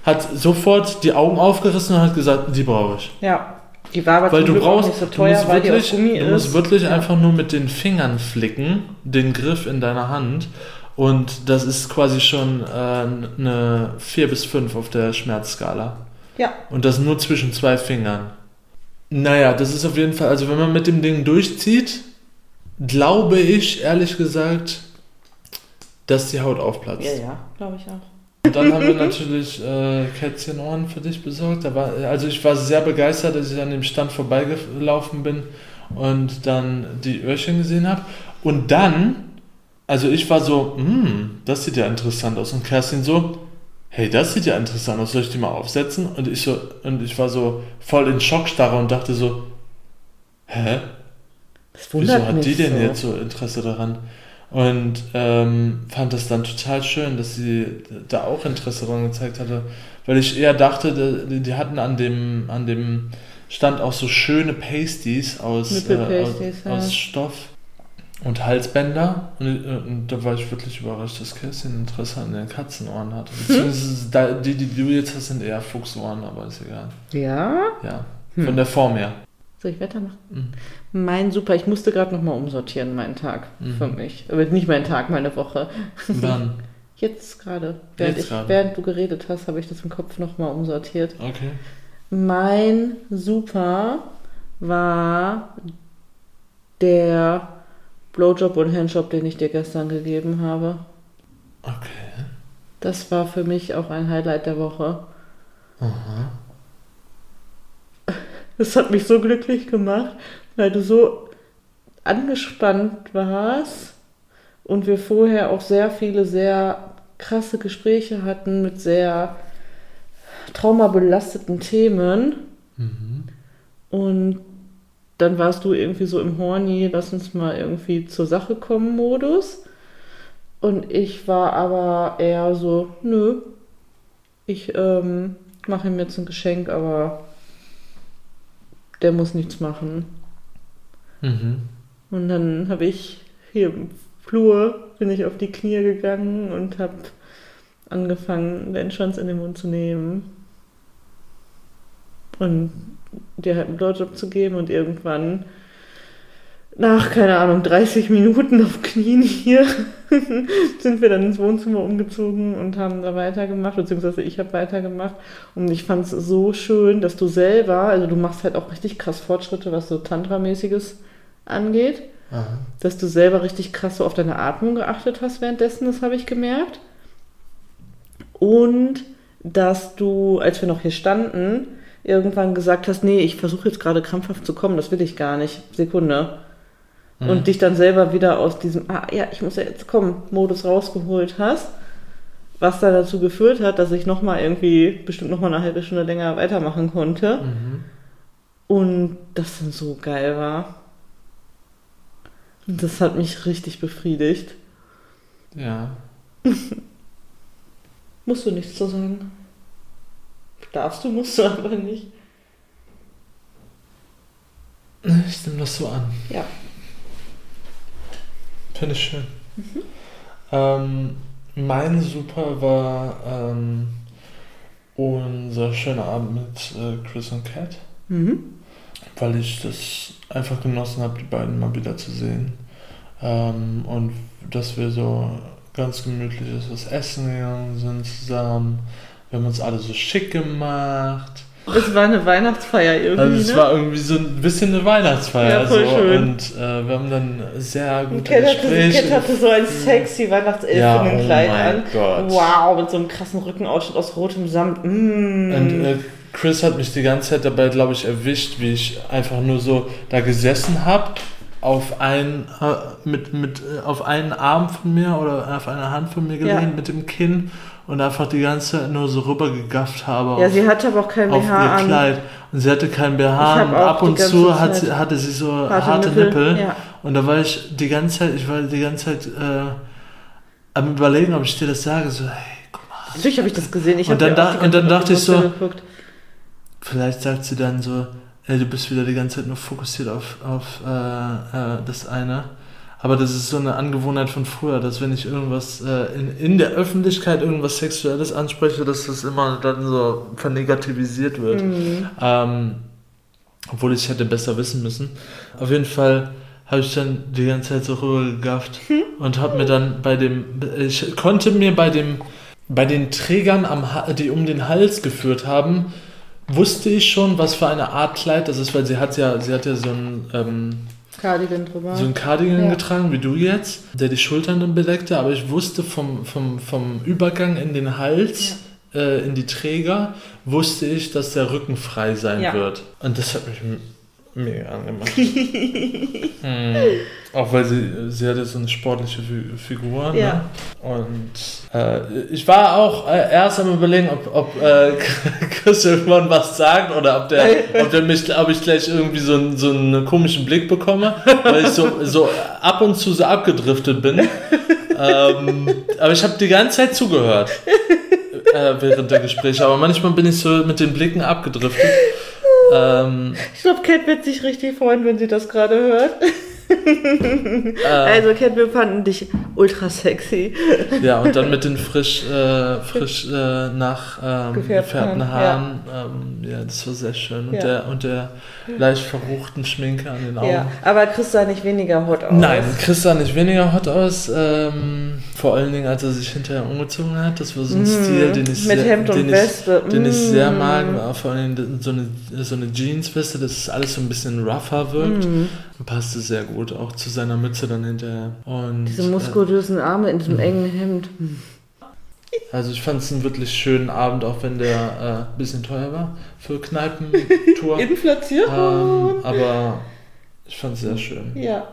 hat sofort die Augen aufgerissen und hat gesagt, die brauche ich. Ja. Die war aber Weil du Glück brauchst, auch nicht so du teuer, musst weil wirklich, du musst wirklich ja. einfach nur mit den Fingern flicken, den Griff in deiner Hand und das ist quasi schon äh, eine 4 bis 5 auf der Schmerzskala. Ja. Und das nur zwischen zwei Fingern. Naja, das ist auf jeden Fall, also wenn man mit dem Ding durchzieht, glaube ich, ehrlich gesagt, dass die Haut aufplatzt. Ja, ja, glaube ich auch. Und dann haben wir natürlich äh, Kätzchenohren für dich besorgt. War, also ich war sehr begeistert, als ich an dem Stand vorbeigelaufen bin und dann die Öhrchen gesehen habe. Und dann, also ich war so, hm, das sieht ja interessant aus. Und Kerstin so, hey, das sieht ja interessant aus, soll ich die mal aufsetzen? Und ich so, und ich war so voll in Schockstarre und dachte so, hä? Das Wieso hat die denn so. jetzt so Interesse daran? Und ähm, fand das dann total schön, dass sie da auch Interesse daran gezeigt hatte. Weil ich eher dachte, die, die hatten an dem, an dem Stand auch so schöne Pasties aus, äh, aus, ja. aus Stoff und Halsbänder. Und, äh, und da war ich wirklich überrascht, dass Kerstin Interesse an den Katzenohren hatte. [LAUGHS] Beziehungsweise da, die, die du jetzt hast, sind eher Fuchsohren, aber ist egal. Ja? Ja, Hm. von der Form her. Soll ich weitermachen? Mhm. Mein super, ich musste gerade nochmal umsortieren, meinen Tag Mhm. für mich. Aber nicht meinen Tag, meine Woche. Dann, [LAUGHS] Jetzt gerade. Während, Jetzt ich- gerade. während du geredet hast, habe ich das im Kopf nochmal umsortiert. okay. Mein Super war der Blowjob und Handjob, den ich dir gestern gegeben habe. Okay. Das war für mich auch ein Highlight der Woche. Aha. Das hat mich so glücklich gemacht, weil du so angespannt warst und wir vorher auch sehr viele sehr krasse Gespräche hatten mit sehr traumabelasteten Themen. Mhm. Und dann warst du irgendwie so im Horny, lass uns mal irgendwie zur Sache kommen Modus. Und ich war aber eher so, nö, ich ähm, mache ihm jetzt ein Geschenk, aber der muss nichts machen. Mhm. Und dann habe ich hier im Flur, bin ich auf die Knie gegangen und habe angefangen, den Schwanz in den Mund zu nehmen. Und dir halt einen Blowjob zu geben und irgendwann nach, keine Ahnung, 30 Minuten auf Knien hier [LAUGHS] sind wir dann ins Wohnzimmer umgezogen und haben da weitergemacht, beziehungsweise ich habe weitergemacht. Und ich fand es so schön, dass du selber, also du machst halt auch richtig krass Fortschritte, was so Tantra-mäßiges angeht, Aha. dass du selber richtig krass so auf deine Atmung geachtet hast währenddessen, das habe ich gemerkt. Und dass du, als wir noch hier standen, irgendwann gesagt hast, nee, ich versuche jetzt gerade krampfhaft zu kommen, das will ich gar nicht. Sekunde. Mhm. Und dich dann selber wieder aus diesem, ah ja, ich muss ja jetzt kommen, Modus rausgeholt hast. Was dann dazu geführt hat, dass ich nochmal irgendwie, bestimmt nochmal eine halbe Stunde länger weitermachen konnte. Mhm. Und das dann so geil war. Und das hat mich richtig befriedigt. Ja. [LAUGHS] Musst du nichts zu sagen. Darfst du, musst du aber nicht. Ich nehme das so an. Ja. Finde ich schön. Ähm, mein Super war ähm, unser schöner Abend mit äh, Chris und Kat, Mhm. weil ich das einfach genossen habe, die beiden mal wieder zu sehen. Ähm, und dass wir so ganz gemütliches was essen gegangen sind zusammen. Wir haben uns alle so schick gemacht. Es war eine Weihnachtsfeier irgendwie. Also es ne? war irgendwie so ein bisschen eine Weihnachtsfeier. Ja, voll so. schön. Und äh, wir haben dann sehr gute Cat hatte, Gespräche. Cat hatte so ein sexy Weihnachtselfenkleid Ja, oh mein an. Gott. Wow, mit so einem krassen Rückenausschnitt aus rotem Samt. Mm. Und äh, Chris hat mich die ganze Zeit dabei, glaube ich, erwischt, wie ich einfach nur so da gesessen habe, auf einen, äh, mit, mit, äh, auf einen Arm von mir oder auf eine Hand von mir gelehnt Ja. mit dem Kinn und einfach die ganze Zeit nur so rübergegafft habe ja, auf, sie hatte aber auch kein BH ihr an. Kleid. Und sie hatte kein BH und ab und zu hat sie, hatte sie so harte harte, Nippel, Nippel. ja. Und da war ich die ganze Zeit, ich war die ganze Zeit äh, am überlegen, ob ich dir das sage. So, hey, guck mal. Natürlich habe ich das gesehen. Ich Und dann da- und dann dachte ich so- geguckt. Vielleicht sagt sie dann so, ey, du bist wieder die ganze Zeit nur fokussiert auf, auf äh, äh, das eine. Aber das ist so eine Angewohnheit von früher, dass wenn ich irgendwas äh, in, in der Öffentlichkeit irgendwas Sexuelles anspreche, dass das immer dann so vernegativisiert wird. Mhm. Ähm, obwohl ich hätte besser wissen müssen. Auf jeden Fall habe ich dann die ganze Zeit so rübergegafft und habe mir dann bei dem, ich konnte mir bei dem, bei den Trägern, am, die um den Hals geführt haben, wusste ich schon, was für eine Art Kleid das ist, weil sie hat ja, sie hat ja so ein, ähm, Cardigan drüber. so ein Cardigan Ja. getragen, wie du jetzt, der die Schultern dann bedeckte, aber ich wusste vom, vom, vom Übergang in den Hals, äh, in die Träger, wusste ich, dass der Rücken frei sein Ja. wird. Und das hat mich mega angemacht. [LAUGHS] hm. Auch weil sie, sie hatte so eine sportliche Fi- Figur. Ne? Ja. Und äh, ich war auch äh, erst am überlegen, ob, ob äh, [LAUGHS] Chris irgendwann was sagt oder ob, der, [LAUGHS] ob, der mich, ob ich gleich irgendwie so, einen- so einen komischen Blick bekomme, weil ich so, so ab und zu so abgedriftet bin. ähm, aber ich habe die ganze Zeit zugehört äh, während der Gespräche. Aber manchmal bin ich so mit den Blicken abgedriftet. Ähm, Ich glaube, Cat wird sich richtig freuen, wenn sie das gerade hört. [LAUGHS] äh, Also, Cat, wir fanden dich ultra sexy. Ja, und dann mit den frisch, äh, frisch äh, nach ähm, Gefärbten Haaren. Ja. Ähm, ja, das war sehr schön. Und, Ja. der, und der leicht verruchten Schminke an den Augen. Ja, aber Chris sah nicht weniger hot aus. Nein, Chris sah nicht weniger hot aus. Ähm, vor allen Dingen, als er sich hinterher umgezogen hat. Das war so ein Mm, Stil, den ich mit sehr, Hemd und den Weste. Ich, den ich sehr Mm. mag. Vor allen Dingen so eine, so eine Jeansweste, dass es alles so ein bisschen rougher wirkt. Mm. Passte sehr gut, auch zu seiner Mütze dann hinterher. Und, Diese äh, muskulösen Arme in Mhm. diesem engen Hemd. Also ich fand es einen wirklich schönen Abend, auch wenn der äh, ein bisschen teuer war für Kneipentour. [LAUGHS] Inflation. ähm, aber ich fand es sehr schön. Ja.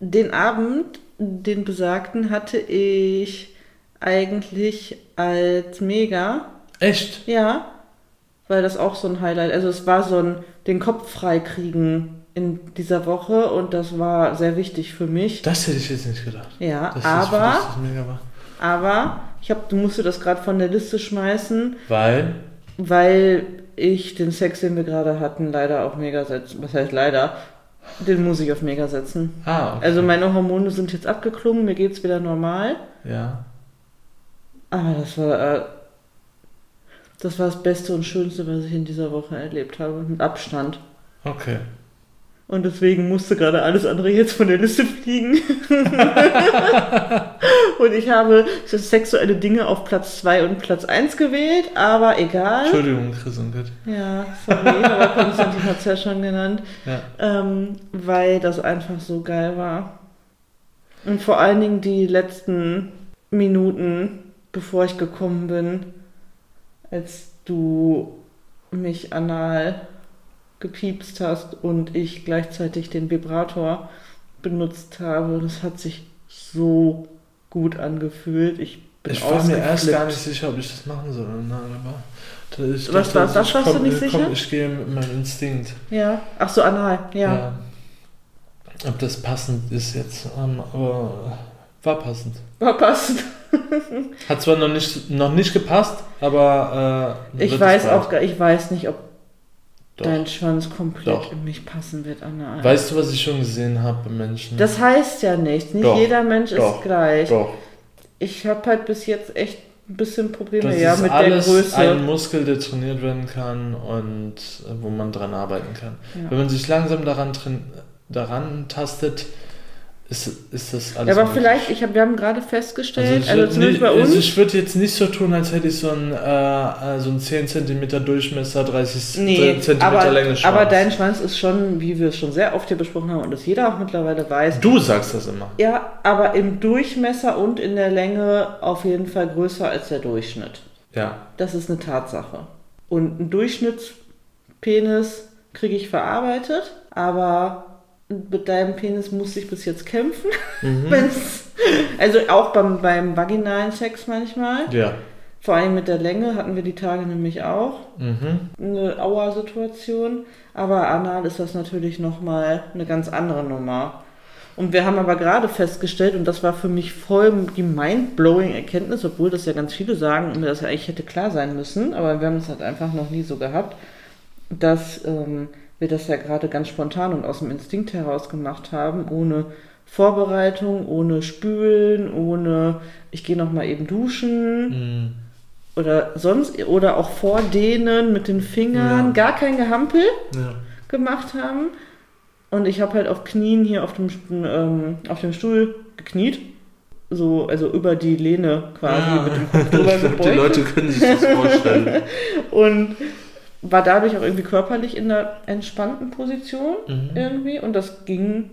Den Abend, den besagten, hatte ich eigentlich als mega. Echt? Ja. Weil das auch so ein Highlight. Also es war so ein den Kopf freikriegen in dieser Woche und das war sehr wichtig für mich. Das hätte ich jetzt nicht gedacht. Ja, aber, aber, ich hab, du musst das gerade von der Liste schmeißen, Weil, weil ich den Sex, den wir gerade hatten, leider auf Mega setzen. Was heißt leider? Den muss ich auf Mega setzen. ah, okay. Also meine Hormone sind jetzt abgeklungen, mir geht's wieder normal. ja. Aber das war, äh, das war das Beste und Schönste, was ich in dieser Woche erlebt habe, mit Abstand. Okay. Und deswegen musste gerade alles andere jetzt von der Liste fliegen. [LAUGHS] und ich habe sexuelle Dinge auf Platz 2 und Platz 1 gewählt, aber egal. Entschuldigung, Chris und Gott. Ja, sorry, aber Konstantin hat es ja schon genannt. Ja. Ähm, weil das einfach so geil war. Und vor allen Dingen die letzten Minuten, bevor ich gekommen bin, als du mich anal gepiepst hast und ich gleichzeitig den Vibrator benutzt habe. Das hat sich so gut angefühlt. Ich bin Ich war mir erst gar nicht sicher, ob ich das machen soll. Nein, aber ich Was war- das warst du nicht komm, sicher? Ich gehe mit meinem Instinkt. Ja, ach so, anal, ja. Ob das passend ist jetzt, ähm, aber war passend. War passend. [LAUGHS] Hat zwar noch nicht, noch nicht gepasst, aber äh, Ich weiß auch gar, ich weiß nicht, ob Doch. dein Schwanz komplett Doch. in mich passen wird, Anna. Weißt du, was ich schon gesehen habe bei Menschen? das heißt ja nichts. Nicht Doch, jeder Mensch ist gleich. Doch. Ich habe halt bis jetzt echt ein bisschen Probleme Das ja, ist mit alles der Größe. ein Muskel, der trainiert werden kann und äh, wo man dran arbeiten kann. Ja. Wenn man sich langsam daran, daran tastet, ist, ist das Ja, alles aber möglich. vielleicht, ich hab, wir haben gerade festgestellt, ich also, würd zumindest nicht- bei uns. Also ich würde jetzt nicht so tun, als hätte ich so einen, äh, so einen 10 cm Durchmesser, 30 Nee, cm aber, Länge Schwanz. aber dein Schwanz ist schon, wie wir es schon sehr oft hier besprochen haben und das jeder auch mittlerweile weiß, Du sagst das immer. ja, aber im Durchmesser und in der Länge auf jeden Fall größer als der Durchschnitt. Ja. Das ist eine Tatsache. Und ein Durchschnittspenis kriege ich verarbeitet, aber mit deinem Penis musste ich bis jetzt kämpfen. Mhm. [LAUGHS] Also auch beim, beim vaginalen Sex manchmal. Ja. Vor allem mit der Länge hatten wir die Tage nämlich auch. Mhm. eine Aua-Situation, aber anal ist das natürlich nochmal eine ganz andere Nummer. Und wir haben aber gerade festgestellt, und das war für mich voll die mind-blowing Erkenntnis, obwohl das ja ganz viele sagen und mir das ja eigentlich hätte klar sein müssen, aber wir haben es halt einfach noch nie so gehabt, dass ähm, wir das ja gerade ganz spontan und aus dem Instinkt heraus gemacht haben, ohne Vorbereitung, ohne Spülen, ohne ich gehe noch mal eben duschen Mhm. oder sonst oder auch vordehnen mit den Fingern, Ja. gar kein Gehampel Ja. gemacht haben. Und ich habe halt auf Knien hier auf dem, ähm, auf dem Stuhl gekniet. So, also über die Lehne quasi Ja. mit dem Kopf drüber [LAUGHS] die. Leute können sich das vorstellen. [LAUGHS] Und war dadurch auch irgendwie körperlich in einer entspannten Position Mhm. irgendwie. Und das ging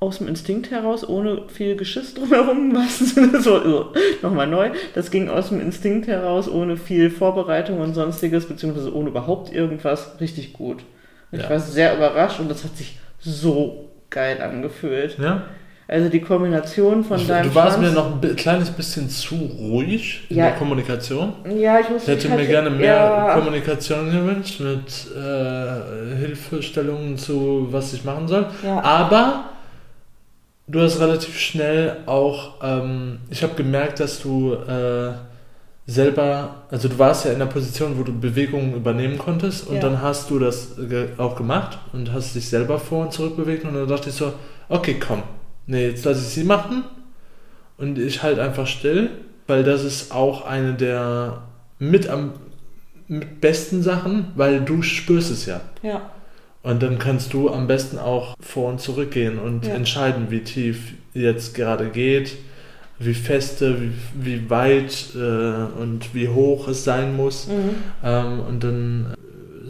aus dem Instinkt heraus, ohne viel Geschiss drumherum, was so, so nochmal neu. Das ging aus dem Instinkt heraus, ohne viel Vorbereitung und sonstiges, beziehungsweise ohne überhaupt irgendwas, richtig gut. Ich Ja. war sehr überrascht und das hat sich so geil angefühlt. Ja? Also die Kombination von deinem Du warst Schwanz- mir noch ein kleines bisschen zu ruhig in Ja. der Kommunikation. Ja, ich muss Ich hätte mir halt gerne mehr eher- Kommunikation gewünscht mit äh, Hilfestellungen zu, was ich machen soll. Ja. Aber du hast relativ schnell auch, ähm, ich habe gemerkt, dass du äh, selber, also du warst ja in der Position, wo du Bewegungen übernehmen konntest und Ja. dann hast du das auch gemacht und hast dich selber vor und zurück bewegt und dann dachte ich so, okay, komm, nee, jetzt lasse ich sie machen und ich halt einfach still, weil das ist auch eine der mit am mit besten Sachen, weil du spürst es ja. Ja, Und dann kannst du am besten auch vor und zurück gehen und Ja. entscheiden, wie tief jetzt gerade geht, wie feste, wie, wie weit äh, und wie hoch es sein muss. mhm. Ähm, und dann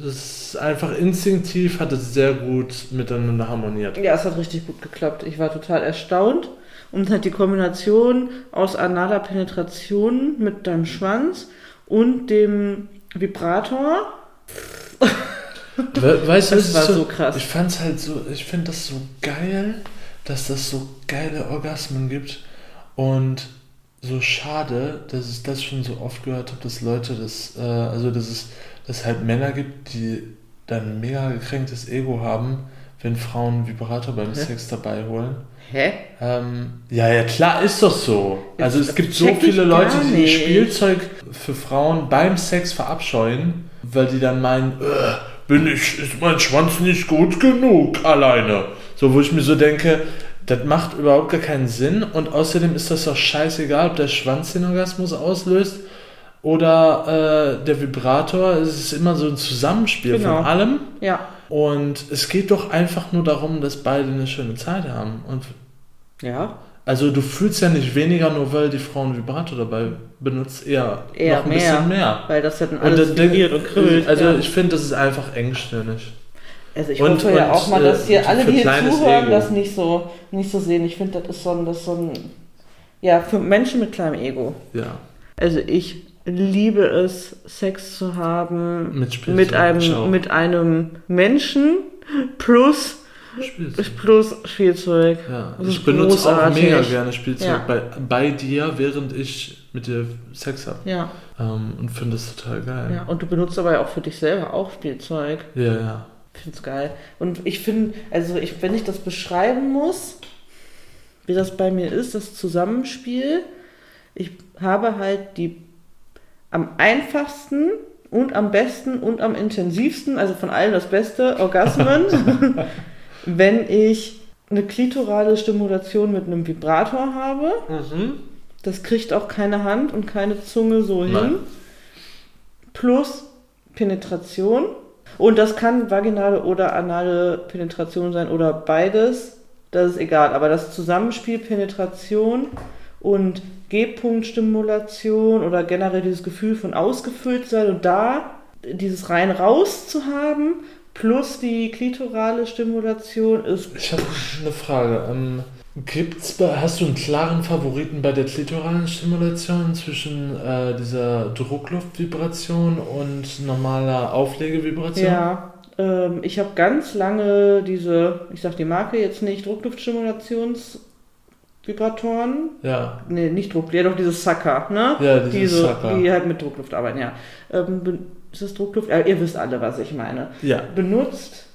es ist einfach instinktiv hat es sehr gut miteinander harmoniert. ja, es hat richtig gut geklappt. Ich war total erstaunt. Und halt die Kombination aus analer Penetration mit deinem Schwanz und dem Vibrator. We weißt du, Das war ist so krass. Ich fand's halt so, ich finde das so geil, dass das so geile Orgasmen gibt und so schade, dass ich das schon so oft gehört habe, dass Leute das, äh, also dass es, dass es halt Männer gibt, die dann ein mega gekränktes Ego haben, wenn Frauen Vibrator beim Hä? Sex dabei holen. Hä? Ähm, ja, ja, klar ist doch so. Also Das es gibt so viele Leute, die nicht. Spielzeug für Frauen beim Sex verabscheuen, weil die dann meinen, äh, bin ich, ist mein Schwanz nicht gut genug alleine. So, wo ich mir so denke, das macht überhaupt gar keinen Sinn und außerdem ist das doch scheißegal, ob der Schwanz den Orgasmus auslöst oder äh, der Vibrator. Es ist immer so ein Zusammenspiel Genau. von allem. Ja. Und es geht doch einfach nur darum, dass beide eine schöne Zeit haben. Und Ja. also du fühlst ja nicht weniger, nur weil die Frau einen Vibrator dabei benutzt, eher, Eher noch ein mehr. bisschen mehr. Weil das ja dann Und alles denk- vibriert und kribbelt. Also ja. ich finde, das ist einfach engstirnig. Also ich Und- hoffe ja und, auch mal, dass äh, hier alle, die hier zuhören, Ego. das nicht so, nicht so sehen. Ich finde, das ist so ein, das ist so ein, ja, für Menschen mit kleinem Ego. Ja. Also ich liebe es, Sex zu haben Mit mit auch. einem, mit einem Menschen plus, Spielzeug. plus Spielzeug. Ja, ich benutze auch großartig. mega gerne Spielzeug Ja. bei, bei dir, während ich mit dir Sex habe. Ja, Ähm, und finde das total geil. ja. Und du benutzt aber ja auch für dich selber auch Spielzeug. Ja, ja. Ich finde es geil. Und ich finde, also ich, wenn ich das beschreiben muss, wie das bei mir ist, das Zusammenspiel, ich habe halt die am einfachsten und am besten und am intensivsten, also von allen das Beste, Orgasmen, [LAUGHS] wenn ich eine klitorale Stimulation mit einem Vibrator habe. Mhm. Das kriegt auch keine Hand und keine Zunge so hin. Nein. Plus Penetration. Und das kann vaginale oder anale Penetration sein oder beides. das ist egal. Aber das Zusammenspiel Penetration und G-Punkt-Stimulation oder generell dieses Gefühl von ausgefüllt sein und da dieses rein raus zu haben, plus die klitorale Stimulation ist. Ich habe eine Frage. Ähm, gibt's bei, hast du einen klaren Favoriten bei der klitoralen Stimulation zwischen äh, dieser Druckluftvibration und normaler Auflegevibration? Ja, ähm, ich habe ganz lange diese, ich sag die Marke jetzt nicht, Druckluftstimulations Vibratoren. Ja. Nee, nicht Druck, ja doch dieses Sucker, ne? Ja, dieses Diese, Sucker. Die halt mit Druckluft arbeiten, ja. Ähm, ist das Druckluft? Ja, ihr wisst alle, was ich meine. Ja. Benutzt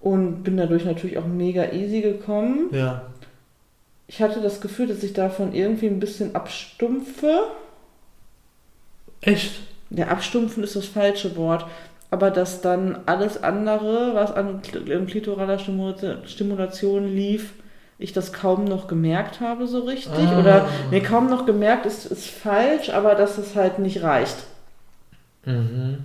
und bin dadurch natürlich auch mega easy gekommen. Ja. Ich hatte das Gefühl, dass ich davon irgendwie ein bisschen abstumpfe. Echt? Ja, abstumpfen ist das falsche Wort. Aber dass dann alles andere, was an kl- klitoraler Stimula- Stimulation lief, ich das kaum noch gemerkt habe so richtig. Ah. Oder, nee, kaum noch gemerkt ist, ist falsch, aber dass es halt nicht reicht. Mhm.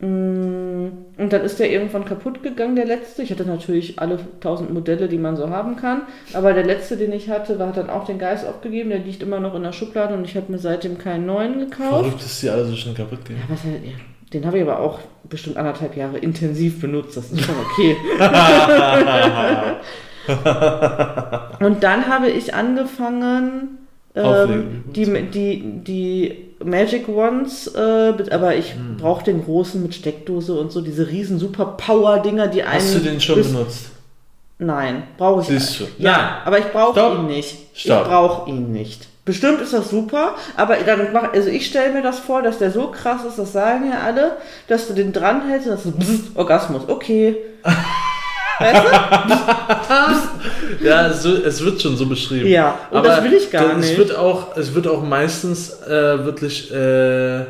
Mm, Und dann ist der irgendwann kaputt gegangen, der letzte. Ich hatte natürlich alle tausend Modelle, die man so haben kann. Aber der letzte, den ich hatte, war, hat dann auch den Geist aufgegeben. Der liegt immer noch in der Schublade und ich habe mir seitdem keinen neuen gekauft. Verrückt, dass die alle so schnell kaputt gehen. Ja, was halt, ja. Den habe ich aber auch bestimmt anderthalb Jahre intensiv benutzt. Das ist schon okay. [LAUGHS] [LAUGHS] [LAUGHS] [LAUGHS] und dann habe ich angefangen, ähm, die, die, die Magic Ones, äh, aber ich Hm. brauche den großen mit Steckdose und so, diese riesen Super Power Dinger, die einen. Hast du den schon benutzt? Nein, brauche ich Siehst du. Ja, Nein. aber ich brauche ihn nicht. Stopp. Ich brauche ihn nicht. Bestimmt ist das super, aber dann mach, also ich stelle mir das vor, dass der so krass ist, das sagen ja alle, dass du den dranhältst und das ist Orgasmus. Okay. [LAUGHS] weißt Ja, es wird, es wird schon so beschrieben. du? Ja, und das will ich gar nicht. Es wird auch, es wird auch meistens äh, wirklich äh,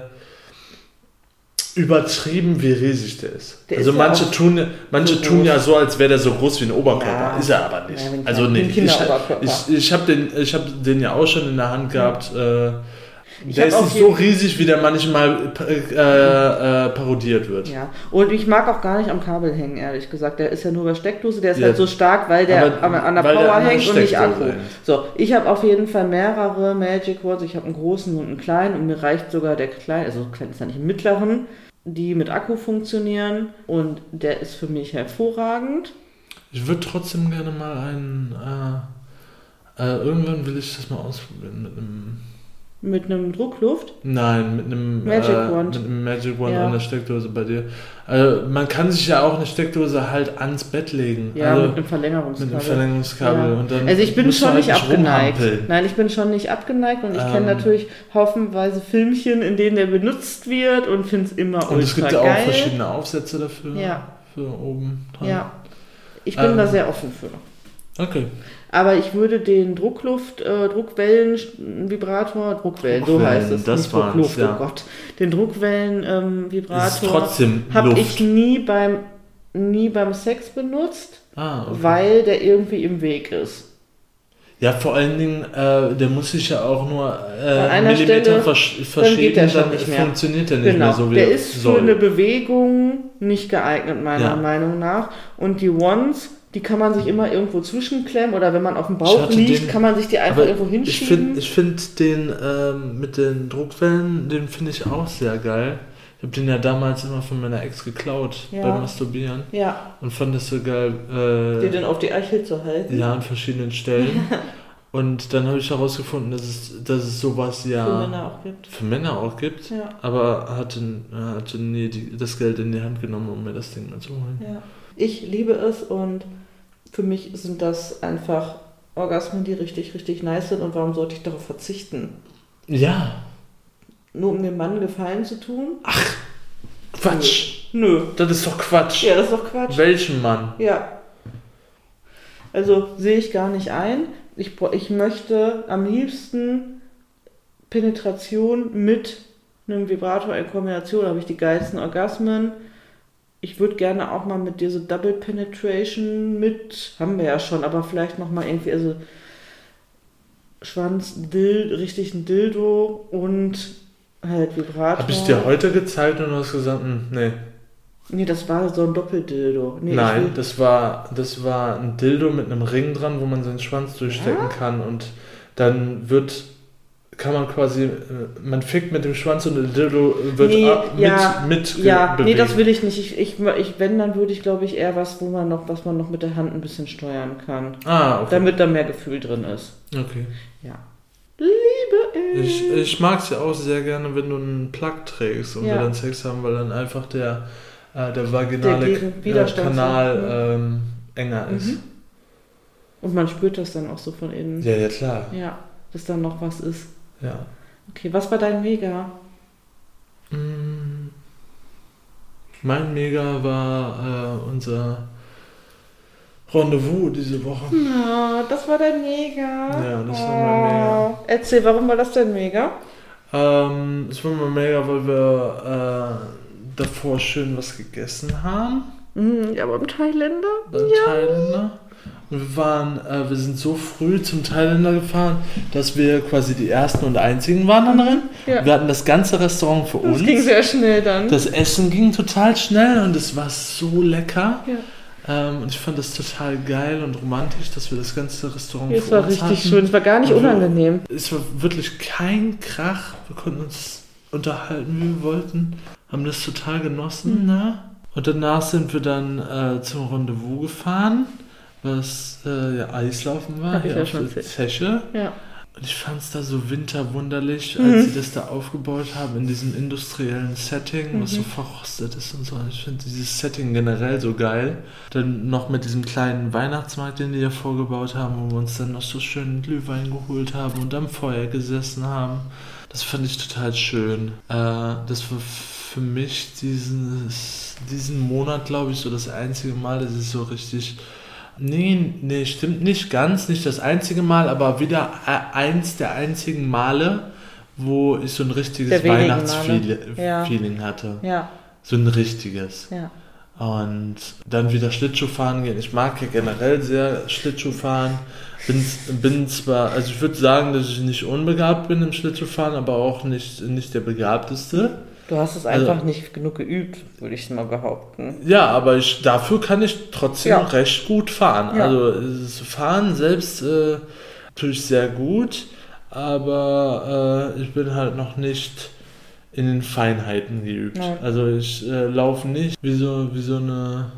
übertrieben, wie riesig der ist. Der also ist ja manche auch tun, manche so tun ja so, als wäre der so groß wie ein Oberkörper. Ja. Ist er aber nicht. Ja, also nee, ich, ich, ich habe den, ich hab den ja auch schon in der Hand gehabt. Äh, Ich der ist nicht so riesig, wie der manchmal äh, äh, parodiert wird. ja, und ich mag auch gar nicht am Kabel hängen, ehrlich gesagt. Der ist ja nur bei Steckdose, der ist Ja. halt so stark, weil der Aber- an, der Power der hängt und nicht Akku. So, ich habe auf jeden Fall mehrere Magic Words. Ich habe einen großen und einen kleinen und mir reicht sogar der kleine, also klein ist ja nicht mittleren, die mit Akku funktionieren und der ist für mich hervorragend. Ich würde trotzdem gerne mal einen. Äh, äh, irgendwann will ich das mal ausprobieren mit einem. Mit einem Druckluft. Nein, mit einem Magic äh, Wand. Mit einem Magic Wand Ja. an der Steckdose bei dir. Also, man kann sich ja auch eine Steckdose halt ans Bett legen. Ja, also, mit einem mit Verlängerungskabel. einem Verlängerungskabel. Ja. Und dann Also ich bin schon halt nicht abgeneigt. rumhampeln. Nein, ich bin schon nicht abgeneigt und ich Ähm. kenne natürlich haufenweise Filmchen, in denen der benutzt wird und finde es immer ultra Und es gibt ja auch geil. verschiedene Aufsätze dafür. Ja. Für oben dran. Ja, ich bin Ähm. da sehr offen für. Okay. Aber ich würde den Druckluft, äh, Druckwellen-Vibrator, Druckwellen, so heißt es, das nicht Druckluft, ja. oh Gott. Den Druckwellen-Vibrator trotzdem habe ich nie beim, nie beim Sex benutzt, ah, okay. weil der irgendwie im Weg ist. Ja, vor allen Dingen, äh, der muss sich ja auch nur äh, An einer Millimeter Stelle, versch dann verschieben, dann nicht mehr. funktioniert der nicht Genau, mehr so wie der er ist soll. für eine Bewegung nicht geeignet, meiner Ja. Meinung nach. Und die Ones, die kann man sich immer irgendwo zwischenklemmen oder wenn man auf dem Bauch liegt, den- kann man sich die einfach irgendwo ich hinschieben. finde ich find den ähm, mit den Druckwellen, den finde ich auch sehr geil. Ich habe den ja damals immer von meiner Ex geklaut Ja. beim Masturbieren ja, und fand das so geil. dir Äh, den auf die Eichel zu halten. ja, an verschiedenen Stellen. [LAUGHS] und dann habe ich herausgefunden, dass es, dass es sowas ja Für Männer auch gibt. für Männer auch gibt. Ja, Aber hatte, hatte nie die, das Geld in die Hand genommen, um mir das Ding mal zu holen. ja. Ich liebe es und für mich sind das einfach Orgasmen, die richtig, richtig nice sind. Und warum sollte ich darauf verzichten? Ja, Nur um dem Mann Gefallen zu tun? Quatsch. Nö. Das ist doch Quatsch. Ja, das ist doch Quatsch. Welchen Mann? Ja. Also sehe ich gar nicht ein. Ich, ich möchte am liebsten Penetration mit einem Vibrator in Kombination, da habe ich die geilsten Orgasmen. Ich würde gerne auch mal mit dieser Double Penetration mit, haben wir ja schon, aber vielleicht nochmal irgendwie, also Schwanz, Dild, richtig ein Dildo und halt Vibrator. Habe ich dir heute gezeigt und du hast gesagt, hm, nee. Nee, das war so ein Doppeldildo. Nee, Nein, das war, das war ein Dildo mit einem Ring dran, wo man seinen Schwanz durchstecken kann und dann wird, kann man quasi, äh, man fickt mit dem Schwanz und der Dildo wird Nee, ab- mit, ja, mit Ja, nee, das will ich nicht. Ich, ich, ich, wenn, dann würde ich, glaube ich, eher was, wo man noch, was man noch mit der Hand ein bisschen steuern kann. Ah, okay. Damit da mehr Gefühl drin ist. okay. Ja. Liebe Ich, ich mag es ja auch sehr gerne, wenn du einen Plug trägst und Ja. wir dann Sex haben, weil dann einfach der, äh, der vaginale Der äh, Widerstand Kanal so, ähm, enger ist. Mhm. Und man spürt das dann auch so von innen. Ja, ja, klar. Ja, dass dann noch was ist. Ja. Okay, was war dein Mega? Mm. Mein Mega war äh, unser Rendezvous diese Woche. Na, das war dein Mega. Ja, das war mein Mega. Oh. Erzähl, warum war das dein Mega? Ähm, es war mal mega, weil wir äh, davor schön was gegessen haben. Mhm, ja, beim Thailänder? beim Thailänder. Wir waren, äh, wir sind so früh zum Thailänder gefahren, dass wir quasi die ersten und einzigen waren da drin. Ja. Wir hatten das ganze Restaurant für Das uns. ging sehr schnell dann. Das Essen ging total schnell und es war so lecker. Ja. Ähm, und ich fand das total geil und romantisch, dass wir das ganze Restaurant Es für war uns richtig hatten. schön. Es war gar nicht Und wir- unangenehm. Es war wirklich kein Krach. Wir konnten uns unterhalten, wie wir wollten. Haben das total genossen. Mhm. Ne? Und danach sind wir dann äh, zum Rendezvous gefahren, was äh, ja Eislaufen war, Hab ich ja auf schon. Zeche. Ja. Und ich fand es da so winterwunderlich, Mhm. als sie das da aufgebaut haben in diesem industriellen Setting, was Mhm. so verrostet ist und so. Ich finde dieses Setting generell so geil. Dann noch mit diesem kleinen Weihnachtsmarkt, den die ja vorgebaut haben, wo wir uns dann noch so schön Glühwein geholt haben und am Feuer gesessen haben. Das fand ich total schön. Äh, das war für mich dieses, diesen Monat, glaube ich, so das einzige Mal, dass ich so richtig Nee, nee, stimmt nicht ganz, nicht das einzige Mal, aber wieder eins der einzigen Male, wo ich so ein richtiges. Weihnachtsfeeling Ja. Hatte. Ja, So ein richtiges. ja. Und dann wieder Schlittschuh fahren gehen. Ich mag ja generell sehr Schlittschuh fahren. Bin, bin zwar, also ich würde sagen, dass ich nicht unbegabt bin im Schlittschuhfahren, aber auch nicht, nicht der begabteste. Du hast es Also- einfach nicht genug geübt, würde ich mal behaupten. Ja, aber ich, dafür kann ich trotzdem Ja. recht gut fahren. Ja. Also das Fahren selbst äh, tue ich sehr gut, aber äh, ich bin halt noch nicht in den Feinheiten geübt. Nein. Also ich äh, laufe nicht wie so, wie so eine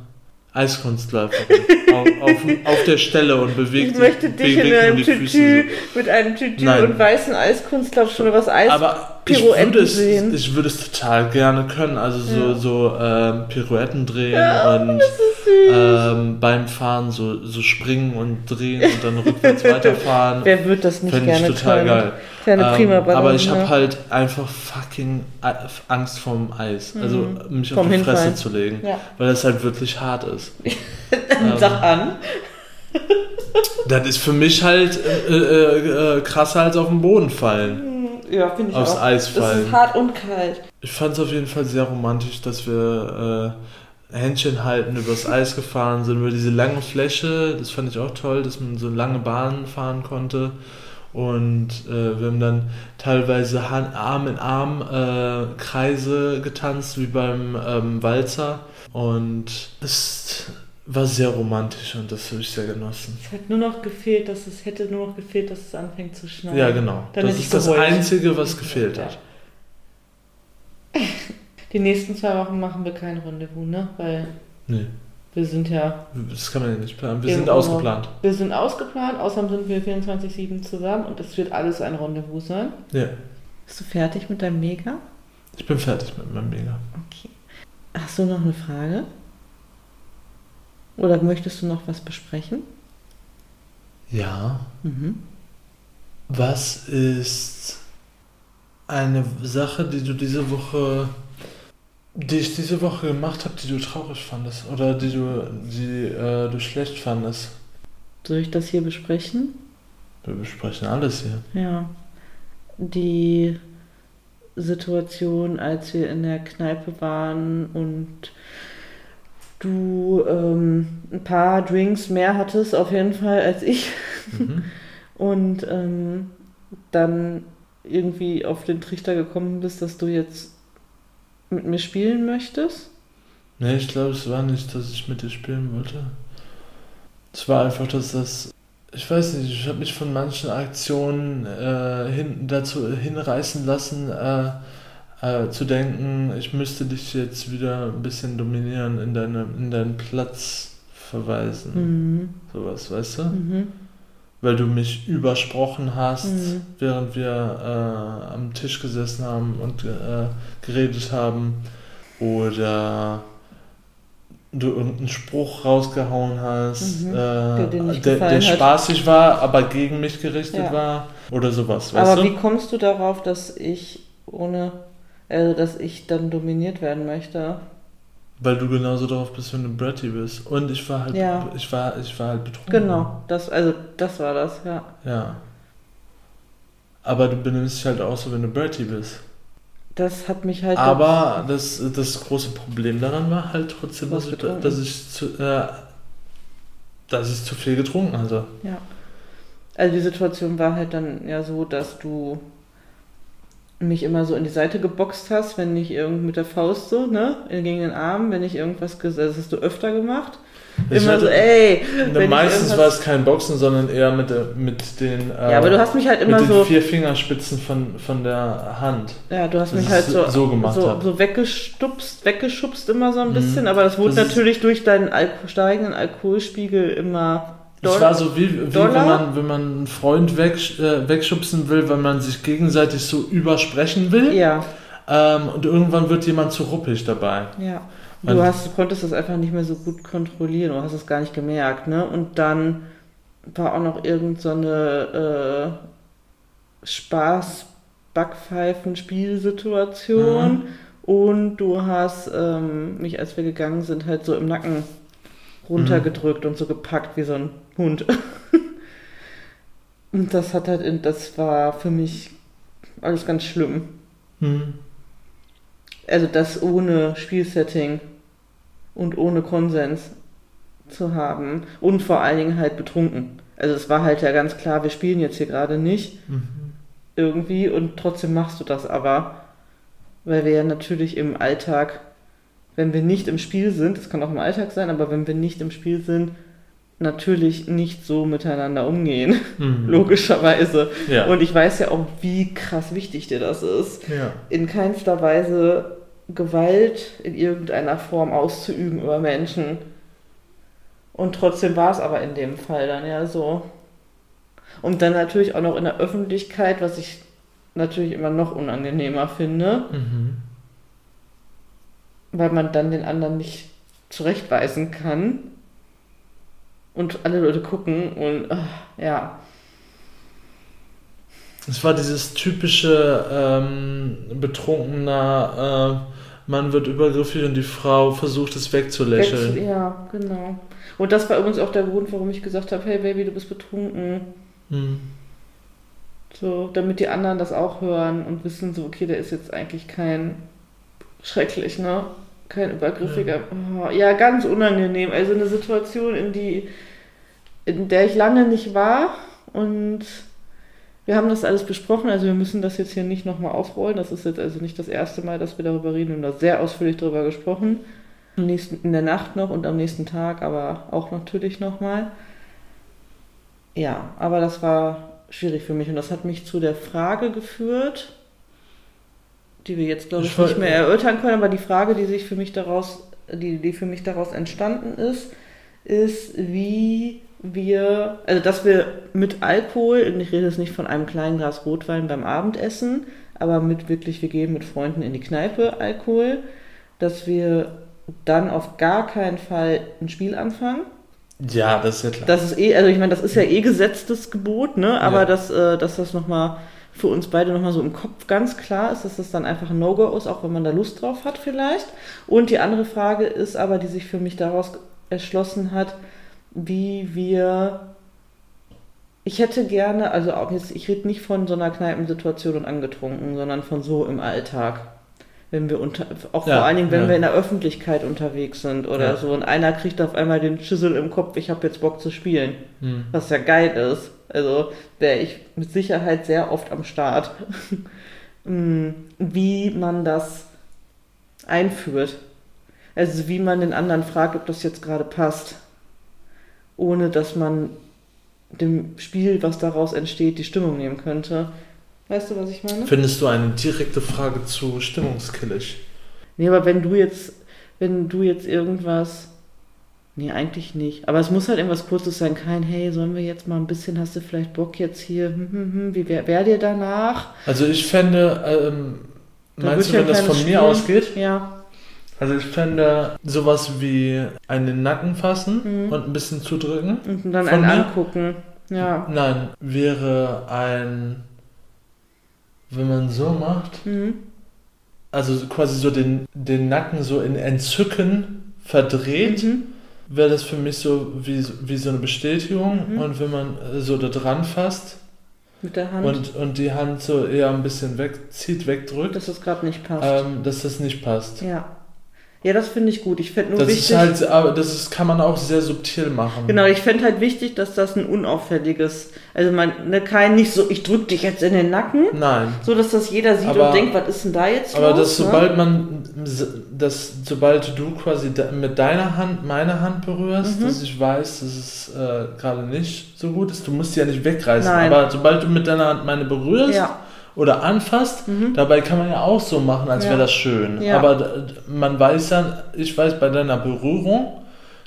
Eiskunstläuferin [LAUGHS] auf, auf, auf der Stelle und bewege Ich möchte dich in einem Tütü so. mit einem Tütü Nein. und weißen Eiskunstlaufschuhe was Eis. Aber ich Pirouetten würde, es, sehen. ich würde es total gerne können. Also so, Ja. so ähm, Pirouetten drehen Ja, und ist süß. ähm, beim Fahren so, so springen und drehen und dann rückwärts [LAUGHS] weiterfahren. Wer wird das nicht Fände ich gerne total können? geil. Kleine Ähm, prima Ballerina. aber ich habe halt einfach fucking Angst vorm Eis. Also mich auf Mhm. Vom die Fresse zu legen. Ja. Weil das halt wirklich hart ist. [LAUGHS] Sag an. [LAUGHS] Das ist für mich halt äh, äh, äh, krasser als auf den Boden fallen. Ja, finde ich Aufs auch. Eis fallen. ist hart und kalt. Ich fand es auf jeden Fall sehr romantisch, dass wir äh, Händchen halten übers Eis gefahren sind, über diese lange Fläche. Das fand ich auch toll, dass man so lange Bahnen fahren konnte. Und äh, wir haben dann teilweise Hand, Arm in Arm äh, Kreise getanzt, wie beim ähm, Walzer. Und es war sehr romantisch und das habe ich sehr genossen. Es hat nur noch gefehlt, dass es hätte nur noch gefehlt, dass es anfängt zu schneien. Ja, genau. Dann das ist das. Einzige, was gefehlt Ja. hat. [LAUGHS] Die nächsten zwei Wochen machen wir kein Rendezvous, ne? Weil Nee, wir sind ja. das kann man ja nicht planen. Wir sind ausgeplant. Wir sind ausgeplant, außerdem sind wir 24-7 zusammen und es wird alles ein Rendezvous sein. Ja, Bist du fertig mit deinem Mega? ich bin fertig mit meinem Mega. Okay. Hast du noch eine Frage? Oder möchtest du noch was besprechen? Ja. Mhm. Was ist eine Sache, die du diese Woche, die ich diese Woche gemacht habe, die du traurig fandest oder die du, die äh, du schlecht fandest? Soll ich das hier besprechen? Wir besprechen alles hier. Ja. Die Situation, als wir in der Kneipe waren und du ähm, ein paar Drinks mehr hattest, auf jeden Fall als ich. Mhm. [LAUGHS] Und ähm, dann irgendwie auf den Trichter gekommen bist, dass du jetzt mit mir spielen möchtest. Nee, ich glaube, es war nicht, dass ich mit dir spielen wollte. Es war einfach, dass das. Ich weiß nicht, ich habe mich von manchen Aktionen äh, hin, dazu hinreißen lassen, äh, äh, zu denken, ich müsste dich jetzt wieder ein bisschen dominieren, in, deine, in deinen Platz verweisen. Mhm. Sowas, weißt du? Mhm. Weil du mich übersprochen hast, Mhm. während wir äh, am Tisch gesessen haben und äh, geredet haben. Oder du irgendeinen Spruch rausgehauen hast, Mhm. äh, Der der, hat. spaßig war, aber gegen mich gerichtet Ja. war. Oder sowas, weißt Aber du? wie kommst du darauf, dass ich ohne, also dass ich dann dominiert werden möchte? Weil du genauso darauf bist, wenn du Bratty bist. Und ich war halt, Ja. ich war, ich war halt betrunken. Genau, das, also das war das, ja. Ja. Aber du benimmst dich halt auch so, wenn du Bratty bist. Das hat mich halt. Aber das, das große Problem daran war halt trotzdem, dass ich, dass ich zu, äh, dass ich zu viel getrunken hatte. Ja. Also die Situation war halt dann ja so, dass du mich immer so in die Seite geboxt hast, wenn ich irgend mit der Faust so, ne, gegen den Arm, wenn ich irgendwas gesagt, also das hast du öfter gemacht. Ich immer so, ey. meistens war es kein Boxen, sondern eher mit, der, mit den, äh, Ja, aber du hast mich halt immer mit den so, vier Fingerspitzen von, von der Hand. ja, du hast mich ich halt so, so gemacht so, so weggestupst, weggeschubst immer so ein Mhm. bisschen, aber das wurde Das natürlich durch deinen Alko steigenden Alkoholspiegel immer Es war so wie, wie wenn, Dollar? man, wenn man einen Freund weg, äh, wegschubsen will, wenn man sich gegenseitig so übersprechen will. Ja, Ähm, und irgendwann wird jemand zu ruppig dabei. ja. Du, hast, du konntest das einfach nicht mehr so gut kontrollieren, du hast es gar nicht gemerkt, ne? Und dann war auch noch irgend so eine äh, Spaß-Backpfeifen-Spielsituation. Mhm. Und du hast mich, als wir gegangen sind, halt so im Nacken runtergedrückt und so gepackt wie so ein Hund. [LAUGHS] und das hat halt, das war für mich alles ganz schlimm. Hm. Also das ohne Spielsetting und ohne Konsens zu haben und vor allen Dingen halt betrunken. Also es war halt ja ganz klar, wir spielen jetzt hier gerade nicht Mhm. irgendwie und trotzdem machst du das aber, weil wir ja natürlich im Alltag, wenn wir nicht im Spiel sind, das kann auch im Alltag sein, aber wenn wir nicht im Spiel sind, natürlich nicht so miteinander umgehen, Mhm. [LAUGHS] logischerweise. Ja. Und ich weiß ja auch, wie krass wichtig dir das ist ja. in keinster Weise Gewalt in irgendeiner Form auszuüben über Menschen. Und trotzdem war es aber in dem Fall dann ja so. Und dann natürlich auch noch in der Öffentlichkeit, was ich natürlich immer noch unangenehmer finde, Mhm. weil man dann den anderen nicht zurechtweisen kann. Und alle Leute gucken und ah, ja, Es war dieses typische ähm, betrunkener äh, Mann wird übergriffig und die Frau versucht es wegzulächeln. Wechsel- ja, genau. Und das war übrigens auch der Grund, warum ich gesagt habe, hey Baby, du bist betrunken. Mhm. So, damit die anderen das auch hören und wissen, so, okay, der ist jetzt eigentlich kein schrecklich, ne? Kein übergriffiger. Oh, ja, ganz unangenehm. Also eine Situation, in die, in der ich lange nicht war und wir haben das alles besprochen, also wir müssen das jetzt hier nicht nochmal aufrollen. Das ist jetzt also nicht das erste Mal, dass wir darüber reden. Wir haben da sehr ausführlich darüber gesprochen. Am nächsten, in der Nacht noch und am nächsten Tag, aber auch natürlich nochmal. Ja, aber das war schwierig für mich und das hat mich zu der Frage geführt, die wir jetzt glaube ich, nicht mehr erörtern können, aber die Frage, die sich für mich daraus, die, die für mich daraus entstanden ist, ist, wie wir, also dass wir mit Alkohol, und ich rede jetzt nicht von einem kleinen Glas Rotwein beim Abendessen, aber mit wirklich, wir gehen mit Freunden in die Kneipe Alkohol, dass wir dann auf gar keinen Fall ein Spiel anfangen. Ja, das ist ja klar. Das ist eh, also ich meine, das ist ja eh gesetztes Gebot, ne? Aber Ja. dass, äh, dass das nochmal für uns beide nochmal so im Kopf ganz klar ist, dass das dann einfach ein No-Go ist, auch wenn man da Lust drauf hat vielleicht. Und die andere Frage ist aber, die sich für mich daraus erschlossen hat, wie wir. Ich hätte gerne, also auch jetzt, ich rede nicht von so einer Kneipensituation und angetrunken, sondern von so im Alltag. Wenn wir unter, auch Ja, vor allen Dingen, wenn ja. wir in der Öffentlichkeit unterwegs sind oder Ja. so und einer kriegt auf einmal den Schüssel im Kopf, ich habe jetzt Bock zu spielen, Mhm. was ja geil ist. Also wäre ich mit Sicherheit sehr oft am Start. [LAUGHS] Mm, Wie man das einführt. Also wie man den anderen fragt, ob das jetzt gerade passt. Ohne dass man dem Spiel, was daraus entsteht, die Stimmung nehmen könnte. Weißt du, was ich meine? Findest du eine direkte Frage zu stimmungskillig? Nee, aber wenn du jetzt, wenn du jetzt irgendwas. Nee, eigentlich nicht. Aber es muss halt irgendwas Kurzes sein. Kein, hey, sollen wir jetzt mal ein bisschen, hast du vielleicht Bock jetzt hier, hm, hm, hm, wie wär, wär dir danach? Also ich fände, ähm, Da meinst du, wenn das von kleines mir Spiel. ausgeht? Ja. Also ich fände sowas wie einen Nacken fassen Mhm. und ein bisschen zudrücken. Und dann einen mir? angucken. Ja. Nein, wäre ein, wenn man so macht, Mhm. also quasi so den, den Nacken so in Entzücken verdreht, Mhm. Wäre das für mich so wie, wie so eine Bestätigung. Mhm. Und wenn man äh, so da dran fasst Mit der Hand. und, und die Hand so eher ein bisschen wegzieht, wegdrückt, dass das gerade nicht passt. ähm, dass das nicht passt. ja. Ja, das finde ich gut. Ich fände nur Das wichtig. ist halt, aber das ist, kann man auch sehr subtil machen. Genau, ich fände halt wichtig, dass das ein unauffälliges, also man, ne, kein nicht so, ich drück dich jetzt in den Nacken, Nein. so dass das jeder sieht Aber- und denkt, was ist denn da jetzt Aber los? dass ne? sobald man, dass sobald du quasi mit deiner Hand meine Hand berührst, Mhm. dass ich weiß, dass es äh, gerade nicht so gut ist. Du musst sie ja nicht wegreißen, Nein. aber sobald du mit deiner Hand meine berührst Ja. Oder anfasst, Mhm. dabei kann man ja auch so machen, als Ja. wäre das schön. Ja. Aber man weiß ja, ich weiß bei deiner Berührung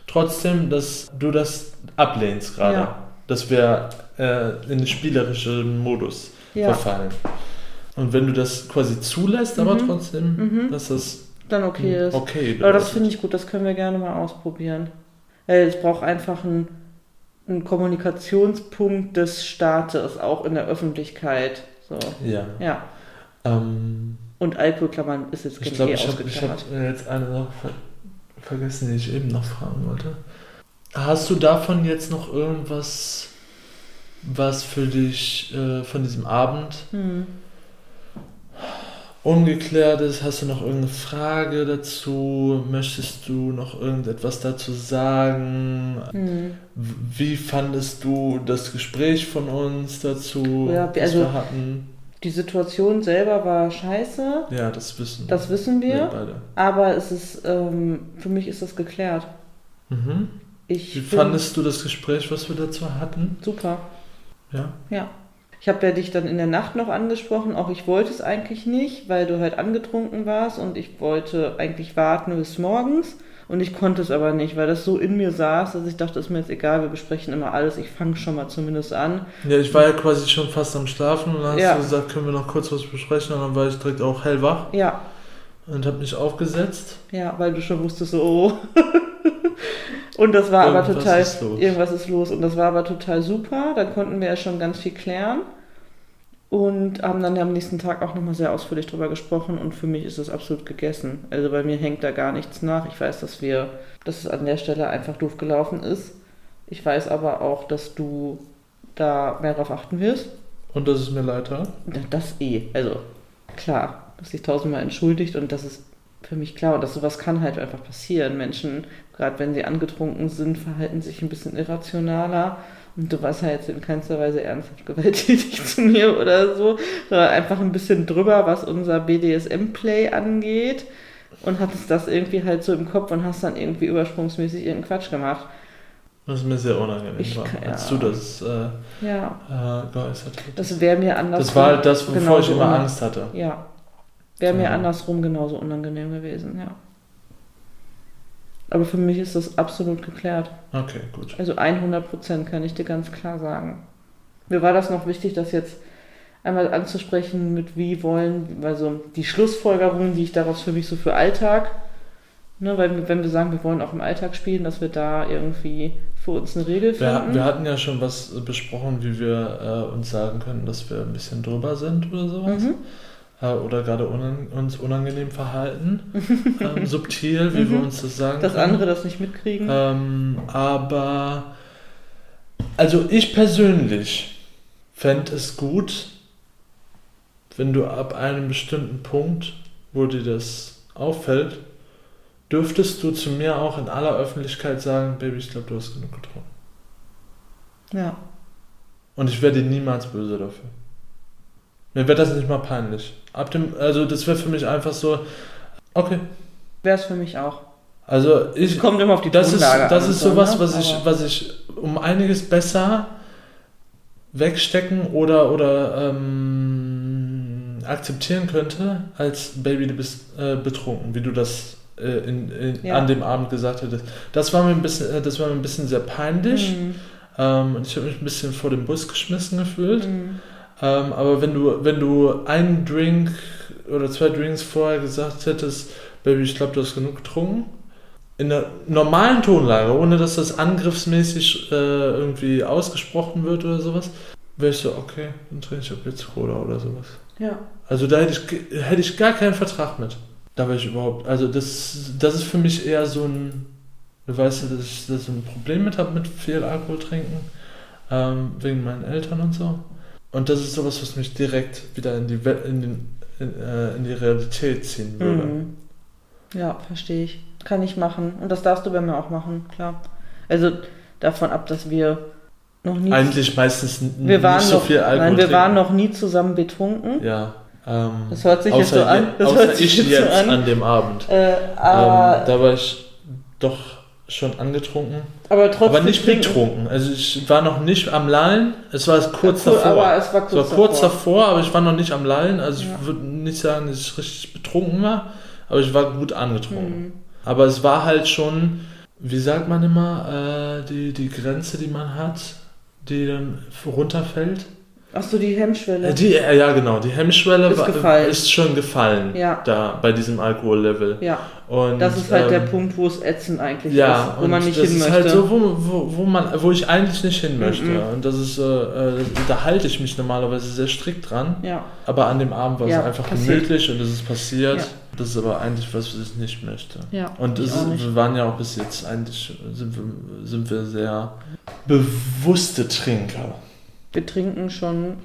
trotzdem, dass du das ablehnst gerade. Ja. Dass wir äh, in den spielerischen Modus verfallen. Und wenn du das quasi zulässt, aber Mhm. trotzdem, Mhm. dass das Dann okay ist. okay Aber das finde ich gut, das können wir gerne mal ausprobieren. Weil es braucht einfach einen, einen Kommunikationspunkt des Staates, auch in der Öffentlichkeit. So. Ja. Ja. Ähm, Und Alkoholklammern ist jetzt ich glaube, ich habe hab jetzt eine Sache ver vergessen, die ich eben noch fragen wollte. Hast du davon jetzt noch irgendwas, was für dich äh, von diesem Abend Hm. Ungeklärt ist? Hast du noch irgendeine Frage dazu? Möchtest du noch irgendetwas dazu sagen? Hm. Wie fandest du das Gespräch von uns dazu, Ja, das also- wir hatten? Die Situation selber war scheiße, Ja, das wissen das wissen wir, beide. aber es ist, ähm, für mich ist das geklärt. Mhm. Ich Wie fandest du das Gespräch, was wir dazu hatten? Super, Ja. ja. Ich habe ja dich dann in der Nacht noch angesprochen, auch ich wollte es eigentlich nicht, weil du halt angetrunken warst und ich wollte eigentlich warten bis morgens und ich konnte es aber nicht, weil das so in mir saß, dass ich dachte, ist mir jetzt egal, wir besprechen immer alles, ich fange schon mal zumindest an. Ja, ich war ja quasi schon fast am Schlafen und dann hast Ja. du gesagt, können wir noch kurz was besprechen und dann war ich direkt auch hellwach Ja, und habe mich aufgesetzt. ja, weil du schon wusstest, so, oh. [LAUGHS] Und das war aber Irgendwas total, ist irgendwas ist los. Und das war aber total super. Da konnten wir ja schon ganz viel klären. Und haben dann am nächsten Tag auch nochmal sehr ausführlich drüber gesprochen. Und für mich ist das absolut gegessen. Also bei mir hängt da gar nichts nach. Ich weiß, dass wir, dass es an der Stelle einfach doof gelaufen ist. Ich weiß aber auch, dass du da mehr drauf achten wirst. Und dass es mir leid tat. Ja, Das eh. Also klar, dass sich tausendmal entschuldigt und das ist für mich klar. Und dass sowas kann halt einfach passieren. Menschen, gerade wenn sie angetrunken sind, verhalten sich ein bisschen irrationaler. Und du warst ja jetzt in keinster Weise ernsthaft gewalttätig [LAUGHS] zu mir oder so, sondern einfach ein bisschen drüber, was unser BDSM-Play angeht. Und hattest das irgendwie halt so im Kopf und hast dann irgendwie übersprungsmäßig irgendeinen Quatsch gemacht. Was mir sehr unangenehm Ich war, kann- als ja. du das äh, Ja, äh, geäußert hast. das wäre mir anders. Das war halt das, wovor genauso ich immer Angst hatte. Ja. Wäre mir andersrum genauso unangenehm gewesen, ja. Aber für mich ist das absolut geklärt. Okay, gut. Also 100% kann ich dir ganz klar sagen. Mir war das noch wichtig, das jetzt einmal anzusprechen mit wie wollen, also die Schlussfolgerungen, die ich daraus für mich so für Alltag, ne, weil wir- wenn wir sagen, wir wollen auch im Alltag spielen, dass wir da irgendwie für uns eine Regel Wir, finden. wir hatten ja schon was besprochen, wie wir äh, uns sagen können, dass wir ein bisschen drüber sind oder sowas. Mhm. Äh, oder gerade unan uns unangenehm verhalten. [LAUGHS] ähm, subtil, wie wir Mhm. uns das sagen Dass können. andere das nicht mitkriegen. Ähm, aber, also ich persönlich fände es gut, wenn du ab einem bestimmten Punkt, wo dir das auffällt, dürftest du zu mir auch in aller Öffentlichkeit sagen, Baby, ich glaube, du hast genug getrunken. ja. Und ich wäre dir niemals böse dafür. Mir wäre das nicht mal peinlich. Ab dem, also das wäre für mich einfach so, okay, Wäre es für mich auch. Also ich, Kommt immer auf die das ist, Tonlage das an ist so, sowas, ne? was ich, was ich um einiges besser wegstecken oder, oder ähm, akzeptieren könnte, als Baby, du bist äh, betrunken, wie du das äh, in, in, Ja. an dem Abend gesagt hättest. Das war mir ein bisschen, äh, das war mir ein bisschen sehr peinlich. Mhm. Ähm, und ich habe mich ein bisschen vor den Bus geschmissen gefühlt. Mhm. Ähm, aber wenn du, wenn du einen Drink oder zwei Drinks vorher gesagt hättest, Baby, ich glaube, du hast genug getrunken, in der normalen Tonlage, ohne dass das angriffsmäßig äh, irgendwie ausgesprochen wird oder sowas, wäre ich so, okay, dann trinke ich ab jetzt Cola oder sowas. Ja. Also da hätte ich, hätte ich gar keinen Vertrag mit. Da wäre ich überhaupt, also das, das ist für mich eher so ein, du weißt ja, dass ich da so ein Problem mit habe mit viel Alkohol trinken, ähm, wegen meinen Eltern und so. Und das ist sowas, was mich direkt wieder in die, Wel- in den, in, äh, in die Realität ziehen würde. Mhm. Ja, verstehe ich. Kann ich machen. Und das darfst du bei mir auch machen, klar. Also davon ab, dass wir noch nie. Eigentlich meistens wir waren nicht so noch, viel Alkohol Nein, wir trinken. waren noch nie zusammen betrunken. Ja. Ähm, Das hört sich jetzt so an. Das außer hört sich ich jetzt so jetzt an. an. dem Abend. Äh, Ähm, aber, da war ich doch schon angetrunken. aber trotzdem. Aber nicht betrunken. Also ich war noch nicht am Lallen. Es war kurz Cool, davor. Aber es war es kurz, war kurz davor. davor, aber ich war noch nicht am Lallen. Also Ja. ich würde nicht sagen, dass ich richtig betrunken war, aber ich war gut angetrunken. Mhm. Aber es war halt schon, wie sagt man immer, äh, die, die Grenze, die man hat, die dann runterfällt. Achso, die Hemmschwelle. Äh, die, äh, ja, genau, die Hemmschwelle Ist war, ist schon gefallen Ja. da bei diesem Alkohollevel. ja, Und, das ist halt der ähm, Punkt, wo es ätzend eigentlich Ja, ist, wo und man nicht das hin ist möchte. halt so, wo, wo, wo, man, wo ich eigentlich nicht hin möchte. Mhm. Und das ist, äh, äh, da halte ich mich normalerweise sehr strikt dran. ja, Aber an dem Abend war Ja, es einfach passiert. gemütlich und es ist passiert. Ja. Das ist aber eigentlich was, was ich nicht möchte. ja. Und ist, wir waren ja auch bis jetzt eigentlich, sind wir, sind wir sehr bewusste Trinker. Wir trinken schon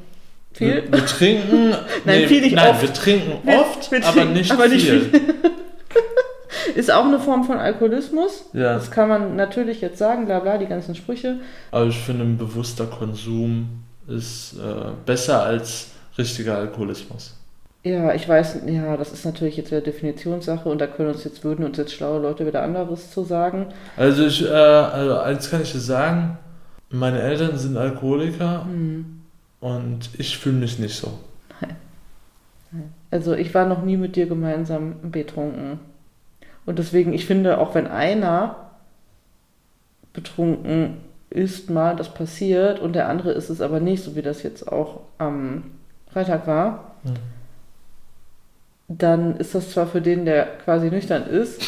Wir, viel. wir trinken, [LAUGHS] Nein, viel nicht nein, oft. wir trinken Wir- oft, wir aber trinken, nicht aber nicht viel. [LAUGHS] Ist auch eine Form von Alkoholismus. Ja, Das kann man natürlich jetzt sagen, bla bla, die ganzen Sprüche. aber ich finde, ein bewusster Konsum ist äh, besser als richtiger Alkoholismus. Ja, ich weiß, ja, das ist natürlich jetzt wieder Definitionssache und da können uns jetzt, würden uns jetzt schlaue Leute wieder anderes zu sagen. Also, ich, äh, also eins kann ich dir sagen, meine Eltern sind Alkoholiker Hm. und ich fühle mich nicht so. [LAUGHS] Also ich war noch nie mit dir gemeinsam betrunken. Und deswegen, ich finde, auch wenn einer betrunken ist, mal das passiert und der andere ist es aber nicht, so wie das jetzt auch am Freitag war, Hm. dann ist das zwar für den, der quasi nüchtern ist,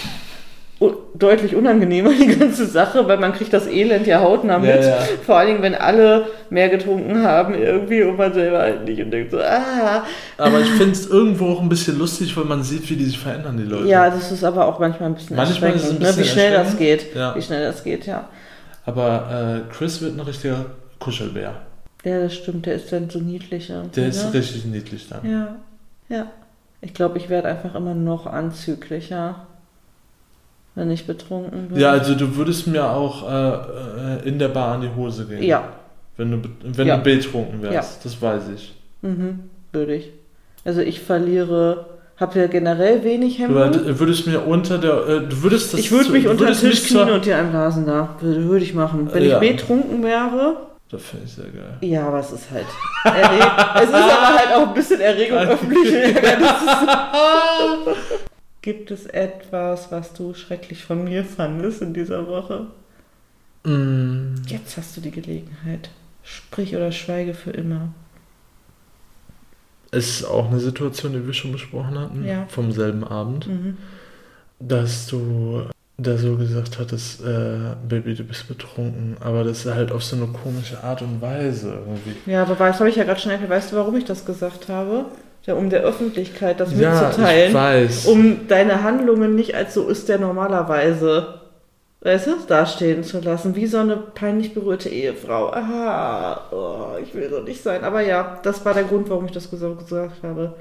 deutlich unangenehmer, die ganze Sache, weil man kriegt das Elend ja hautnah mit. Ja, ja. Vor allen Dingen, wenn alle mehr getrunken haben irgendwie und man selber halt nicht und denkt so, ah. Aber ich finde es irgendwo auch ein bisschen lustig, weil man sieht, wie die sich verändern, die Leute. Ja, das ist aber auch manchmal ein bisschen Manchmal ist es ein erschreckend, ne? wie bisschen schnell das geht. Ja. Wie schnell das geht, ja. Aber äh, Chris wird ein richtiger Kuschelbär. Ja, das stimmt, der ist dann so niedlich. Der ist ne? richtig niedlich dann. Ja, ja. Ich glaube, ich werde einfach immer noch anzüglicher, wenn ich betrunken bin. Ja, also du würdest mir auch äh, äh, in der Bar an die Hose gehen. Ja, Wenn du, wenn Ja. du betrunken wärst. Das weiß ich. mhm, würde ich. Also ich verliere, habe ja generell wenig Du Hemmungen. äh, würdest mir unter der. Äh, du würdest das ich würde mich du unter den Tisch knien und dir einblasen da. Würde, würde ich machen. Wenn Ja. ich betrunken wäre, Das finde ich sehr geil. ja, aber es ist halt. [LAUGHS] Es ist aber halt auch ein bisschen [LAUGHS] Erregung öffentlichen Ärgernisses. [LAUGHS] Gibt es etwas, was du schrecklich von mir fandest in dieser Woche? Mm, Jetzt hast du die Gelegenheit. Sprich oder schweige für immer. es ist auch eine Situation, die wir schon besprochen hatten, Ja. vom selben Abend, Mhm. dass du da so gesagt hattest, äh, Baby, du bist betrunken, aber das ist halt auf so eine komische Art und Weise irgendwie. Ja, aber das habe ich ja gerade schon erklärt. Weißt du, warum ich das gesagt habe? Ja, um der Öffentlichkeit das ja, ich mitzuteilen. weiß. Um deine Handlungen nicht als so ist der normalerweise, weißt du, dastehen zu lassen. Wie so eine peinlich berührte Ehefrau. Aha, oh, ich will so nicht sein. Aber ja, das war der Grund, warum ich das ges- gesagt habe.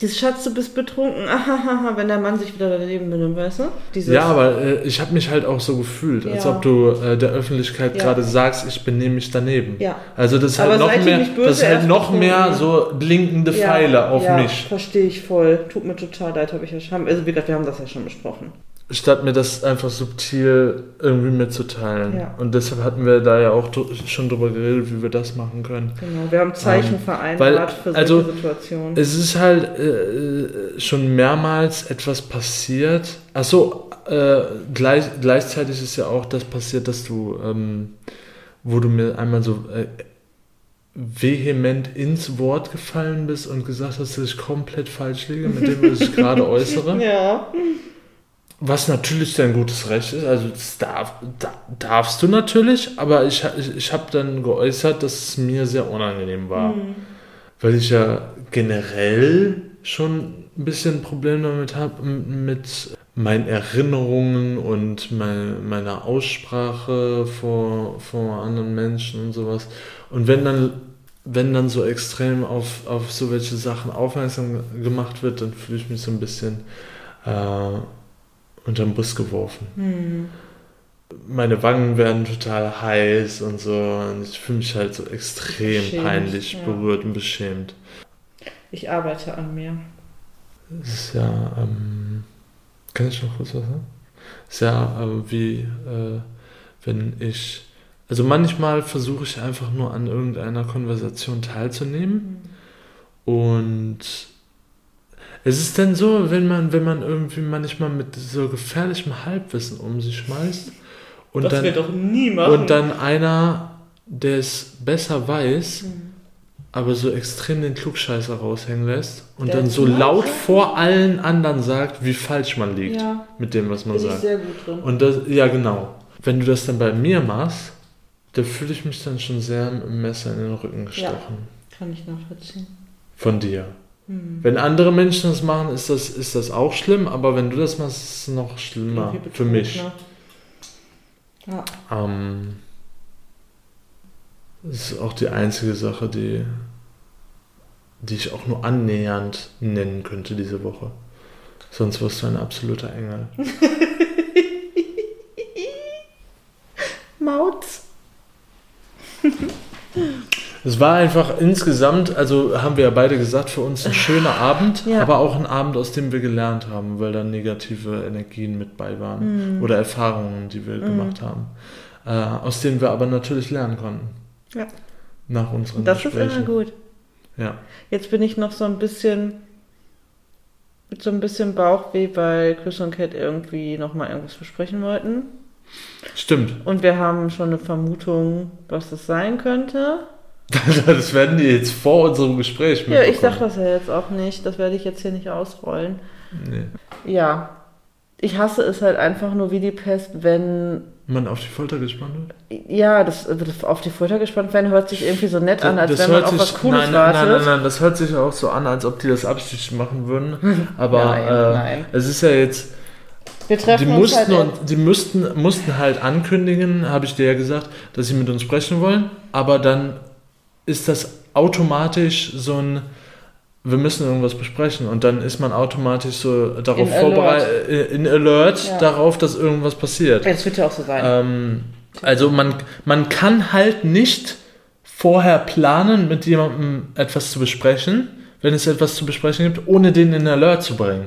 Dieses Schatz, du bist betrunken, ahaha, wenn der Mann sich wieder daneben benimmt, weißt du? Dieses, Ja, aber äh, ich habe mich halt auch so gefühlt, als Ja. ob du äh, der Öffentlichkeit Ja. gerade sagst, ich benehme mich daneben. Ja. Also das ist Aber halt noch mehr, das ist halt noch mehr so blinkende Pfeile auf ja, mich. verstehe ich voll. Tut mir total leid, habe ich ja schon. Also wie gesagt, wir haben das ja schon besprochen. Statt mir das einfach subtil irgendwie mitzuteilen. Ja. Und deshalb hatten wir da ja auch schon drüber geredet, wie wir das machen können. Genau, wir haben Zeichen Ähm, vereinbart weil, für solche also, Situationen. Es ist halt äh, schon mehrmals etwas passiert. Achso, äh, gleich, gleichzeitig ist ja auch das passiert, dass du, ähm, wo du mir einmal so äh, vehement ins Wort gefallen bist und gesagt hast, dass ich komplett falsch liege mit dem, was ich gerade [LAUGHS] äußere. ja. Was natürlich dein gutes Recht ist, also das darf, da, darfst du natürlich, aber ich, ich, ich habe dann geäußert, dass es mir sehr unangenehm war. Mhm. Weil ich ja generell schon ein bisschen Problem damit habe, mit meinen Erinnerungen und mein, meiner Aussprache vor, vor anderen Menschen und sowas. Und wenn dann, wenn dann so extrem auf, auf so welche Sachen aufmerksam gemacht wird, dann fühle ich mich so ein bisschen äh, unterm Bus geworfen. Hm. Meine Wangen werden total heiß und so. Und ich fühle mich halt so extrem Beschämt, peinlich ja. berührt und beschämt. Ich arbeite an mir. Es ist ja, ähm, kann ich noch kurz was sagen? Es ist ja äh, wie, äh, wenn ich, also manchmal versuche ich einfach nur an irgendeiner Konversation teilzunehmen und es ist dann so, wenn man, wenn man irgendwie manchmal mit so gefährlichem Halbwissen um sich schmeißt und das dann wir doch nie machen. und dann einer, der es besser weiß, Hm. aber so extrem den Klugscheißer raushängen lässt und Der dann so laut vor allen anderen sagt, wie falsch man liegt ja, mit dem, was man bin ich sagt. sehr gut drin. Und das, ja, genau. Wenn du das dann bei mir machst, da fühle ich mich dann schon sehr mit dem Messer in den Rücken gestochen. Kann ich nachvollziehen. Von dir. Hm. Wenn andere Menschen das machen, ist das, ist das auch schlimm, aber wenn du das machst, ist es noch schlimmer für mich. Ja. Ähm, das ist auch die einzige Sache, die, die ich auch nur annähernd nennen könnte diese Woche. Sonst wirst du ein absoluter Engel. [LAUGHS] Mautz. [LAUGHS] Es war einfach insgesamt, also haben wir ja beide gesagt, für uns ein schöner Abend, Ja. aber auch ein Abend, aus dem wir gelernt haben, weil da negative Energien mit bei waren Mhm. oder Erfahrungen, die wir Mhm. gemacht haben, äh, aus denen wir aber natürlich lernen konnten. Ja. Nach unseren Das ist immer Gesprächen. gut. Ja. Jetzt bin ich noch so ein bisschen mit so ein bisschen Bauchweh, weil Chris und Kat irgendwie nochmal irgendwas besprechen wollten. Stimmt. Und wir haben schon eine Vermutung, was das sein könnte. [LAUGHS] Das werden die jetzt vor unserem Gespräch Ja, ich sag das ja jetzt auch nicht. Das werde ich jetzt hier nicht ausrollen. Nee. Ja. Ich hasse es halt einfach nur wie die Pest, wenn. Man auf die Folter gespannt wird? Ja, das, das auf die Folter gespannt werden, hört sich irgendwie so nett an, als Das wenn man auf was Cooles nein, nein, wartet. Nein, nein, nein, das hört sich auch so an, als ob die das absichtlich machen würden. [LAUGHS] Aber Nein, äh, nein. es ist ja jetzt, Wir treffen die uns mussten, halt und, die mussten, mussten halt ankündigen, habe ich dir ja gesagt, dass sie mit uns sprechen wollen. Aber dann ist das automatisch so ein, wir müssen irgendwas besprechen. Und dann ist man automatisch so darauf vorbereitet, äh, in Alert Ja. darauf, dass irgendwas passiert. Es wird ja auch so sein. Ähm, also man, man kann halt nicht vorher planen, mit jemandem etwas zu besprechen, wenn es etwas zu besprechen gibt, ohne den in Alert zu bringen.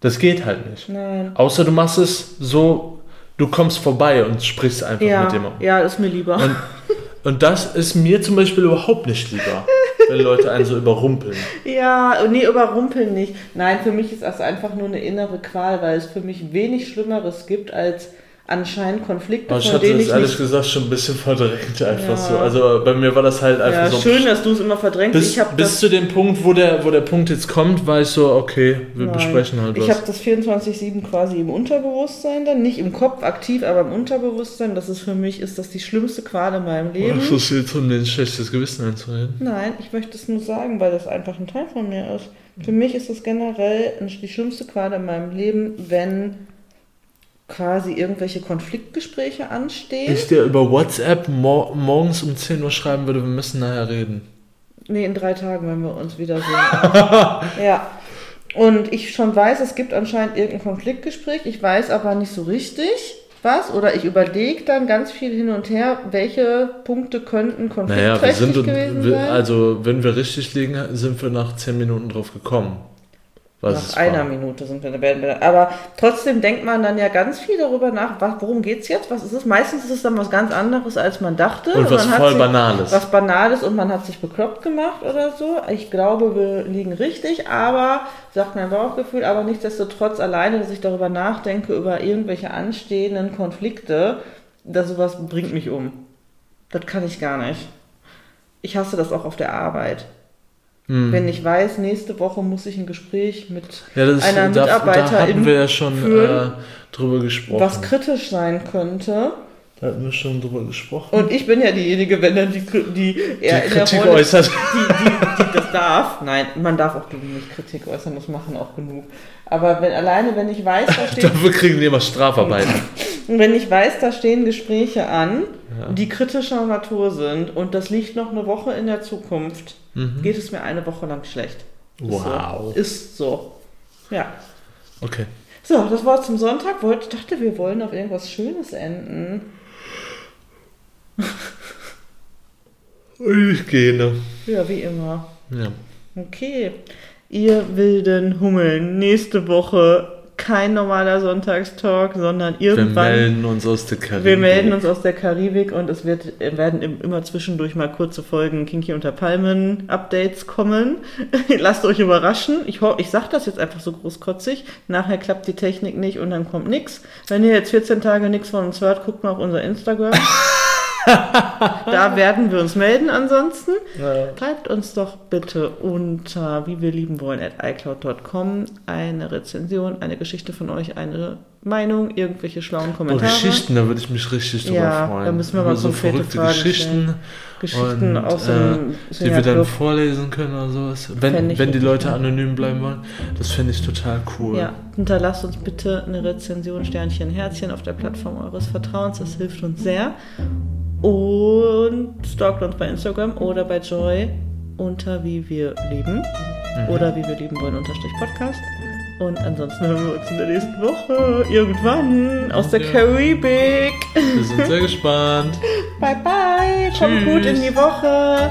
Das geht halt nicht. Nein. Außer du machst es so, du kommst vorbei und sprichst einfach Ja, mit jemandem. ja, ist mir lieber. Und, [LAUGHS] und das ist mir zum Beispiel überhaupt nicht lieber, [LAUGHS] wenn Leute einen so überrumpeln. Ja, nee, überrumpeln nicht. Nein, für mich ist das einfach nur eine innere Qual, weil es für mich wenig Schlimmeres gibt als anscheinend Konflikte, Aber ich von hatte denen das ich ehrlich nicht... gesagt schon ein bisschen [LAUGHS] verdrängt einfach Ja. so. Also bei mir war das halt einfach Ja, so. schön, dass du es immer verdrängst. Bis, ich bis das, zu dem Punkt, wo der, wo der Punkt jetzt kommt, war ich so, okay, wir Nein. besprechen halt ich was. habe das 24-7 quasi im Unterbewusstsein dann, nicht im Kopf aktiv, aber im Unterbewusstsein. Das ist für mich, ist das die schlimmste Qual in meinem Leben. Ach, das jetzt um den schlechtes Gewissen einzureden. Nein, ich möchte es nur sagen, weil das einfach ein Teil von mir ist. Für mich ist es generell die schlimmste Qual in meinem Leben, wenn quasi irgendwelche Konfliktgespräche anstehen. Ich dir über WhatsApp mor morgens um 10 Uhr schreiben würde, wir müssen nachher reden. Nee, in drei Tagen, wenn wir uns wiedersehen. [LAUGHS] ja. Und ich schon weiß, es gibt anscheinend irgendein Konfliktgespräch. Ich weiß aber nicht so richtig was. Oder ich überlege dann ganz viel hin und her, welche Punkte könnten Naja, wir konfliktträchtig sind, gewesen wir, sein. also wenn wir richtig liegen, sind wir nach 10 Minuten drauf gekommen. Was Nach einer war. Minute sind wir, werden wir Aber trotzdem denkt man dann ja ganz viel darüber nach, worum geht's jetzt? Was ist es? Meistens ist es dann was ganz anderes, als man dachte. Und was voll sich- Banales. Was Banales und man hat sich bekloppt gemacht oder so. Ich glaube, wir liegen richtig, aber, sagt mein Bauchgefühl, aber nichtsdestotrotz alleine, dass ich darüber nachdenke, über irgendwelche anstehenden Konflikte, da sowas bringt mich um. Das kann ich gar nicht. Ich hasse das auch auf der Arbeit. Hm. Wenn ich weiß, nächste Woche muss ich ein Gespräch mit Ja, das ist, einer da, da Mitarbeiterin hatten wir ja schon äh, führen, drüber gesprochen. was kritisch sein könnte. da hatten wir schon drüber gesprochen. Und ich bin ja diejenige, wenn dann die, die die eher in der Kritik Rolle, äußert. die, die, die das darf. Nein, man darf auch nicht Kritik äußern, das machen auch genug. Aber wenn alleine, wenn ich weiß, da [LAUGHS] steht, Dafür kriegen die immer Strafarbeiten. [LAUGHS] wenn ich weiß, da stehen Gespräche an, Ja. die kritischer Natur sind und das liegt noch eine Woche in der Zukunft, Mhm. geht es mir eine Woche lang schlecht. Ist Wow. So. Ist so. Ja. Okay. So, das war zum Sonntag. Wollte, dachte, wir wollen auf irgendwas Schönes enden. [LAUGHS] Ich gehe, ne? Ja, wie immer. Ja. Okay. Ihr wilden Hummeln, nächste Woche kein normaler Sonntagstalk, sondern Wir irgendwann. melden uns aus der Karibik. Wir melden uns aus der Karibik und es wird, werden im- immer zwischendurch mal kurze Folgen Kinky unter Palmen Updates kommen. [LAUGHS] Lasst euch überraschen. Ich, ich sag das jetzt einfach so großkotzig. Nachher klappt die Technik nicht und dann kommt nix. Wenn ihr jetzt 14 Tage nichts von uns hört, guckt mal auf unser Instagram. [LAUGHS] [LAUGHS] da werden wir uns melden ansonsten. Ja. Schreibt uns doch bitte unter wie wir lieben wollen at iCloud.com eine Rezension, eine Geschichte von euch, eine Meinung, irgendwelche schlauen Oh, Kommentare. Geschichten, da würde ich mich richtig drüber Ja, freuen. da müssen wir mal so konkrete verrückte Fragen Geschichten, Geschichten und, aus äh, dem die wir dann vorlesen können oder sowas. Wenn, wenn die Leute cool. anonym bleiben wollen, das finde ich total cool. Ja, hinterlasst uns bitte eine Rezension, Sternchen, Herzchen auf der Plattform eures Vertrauens. Das hilft uns sehr. Und stalkt uns bei Instagram oder bei Joy unter wie wir leben. Mhm. Oder wie wir lieben wollen unterstrich Podcast. Und ansonsten hören wir uns in der nächsten Woche irgendwann aus der Ja. Karibik. Wir sind sehr [LAUGHS] gespannt. Bye bye. Kommt Tschüss. gut in die Woche.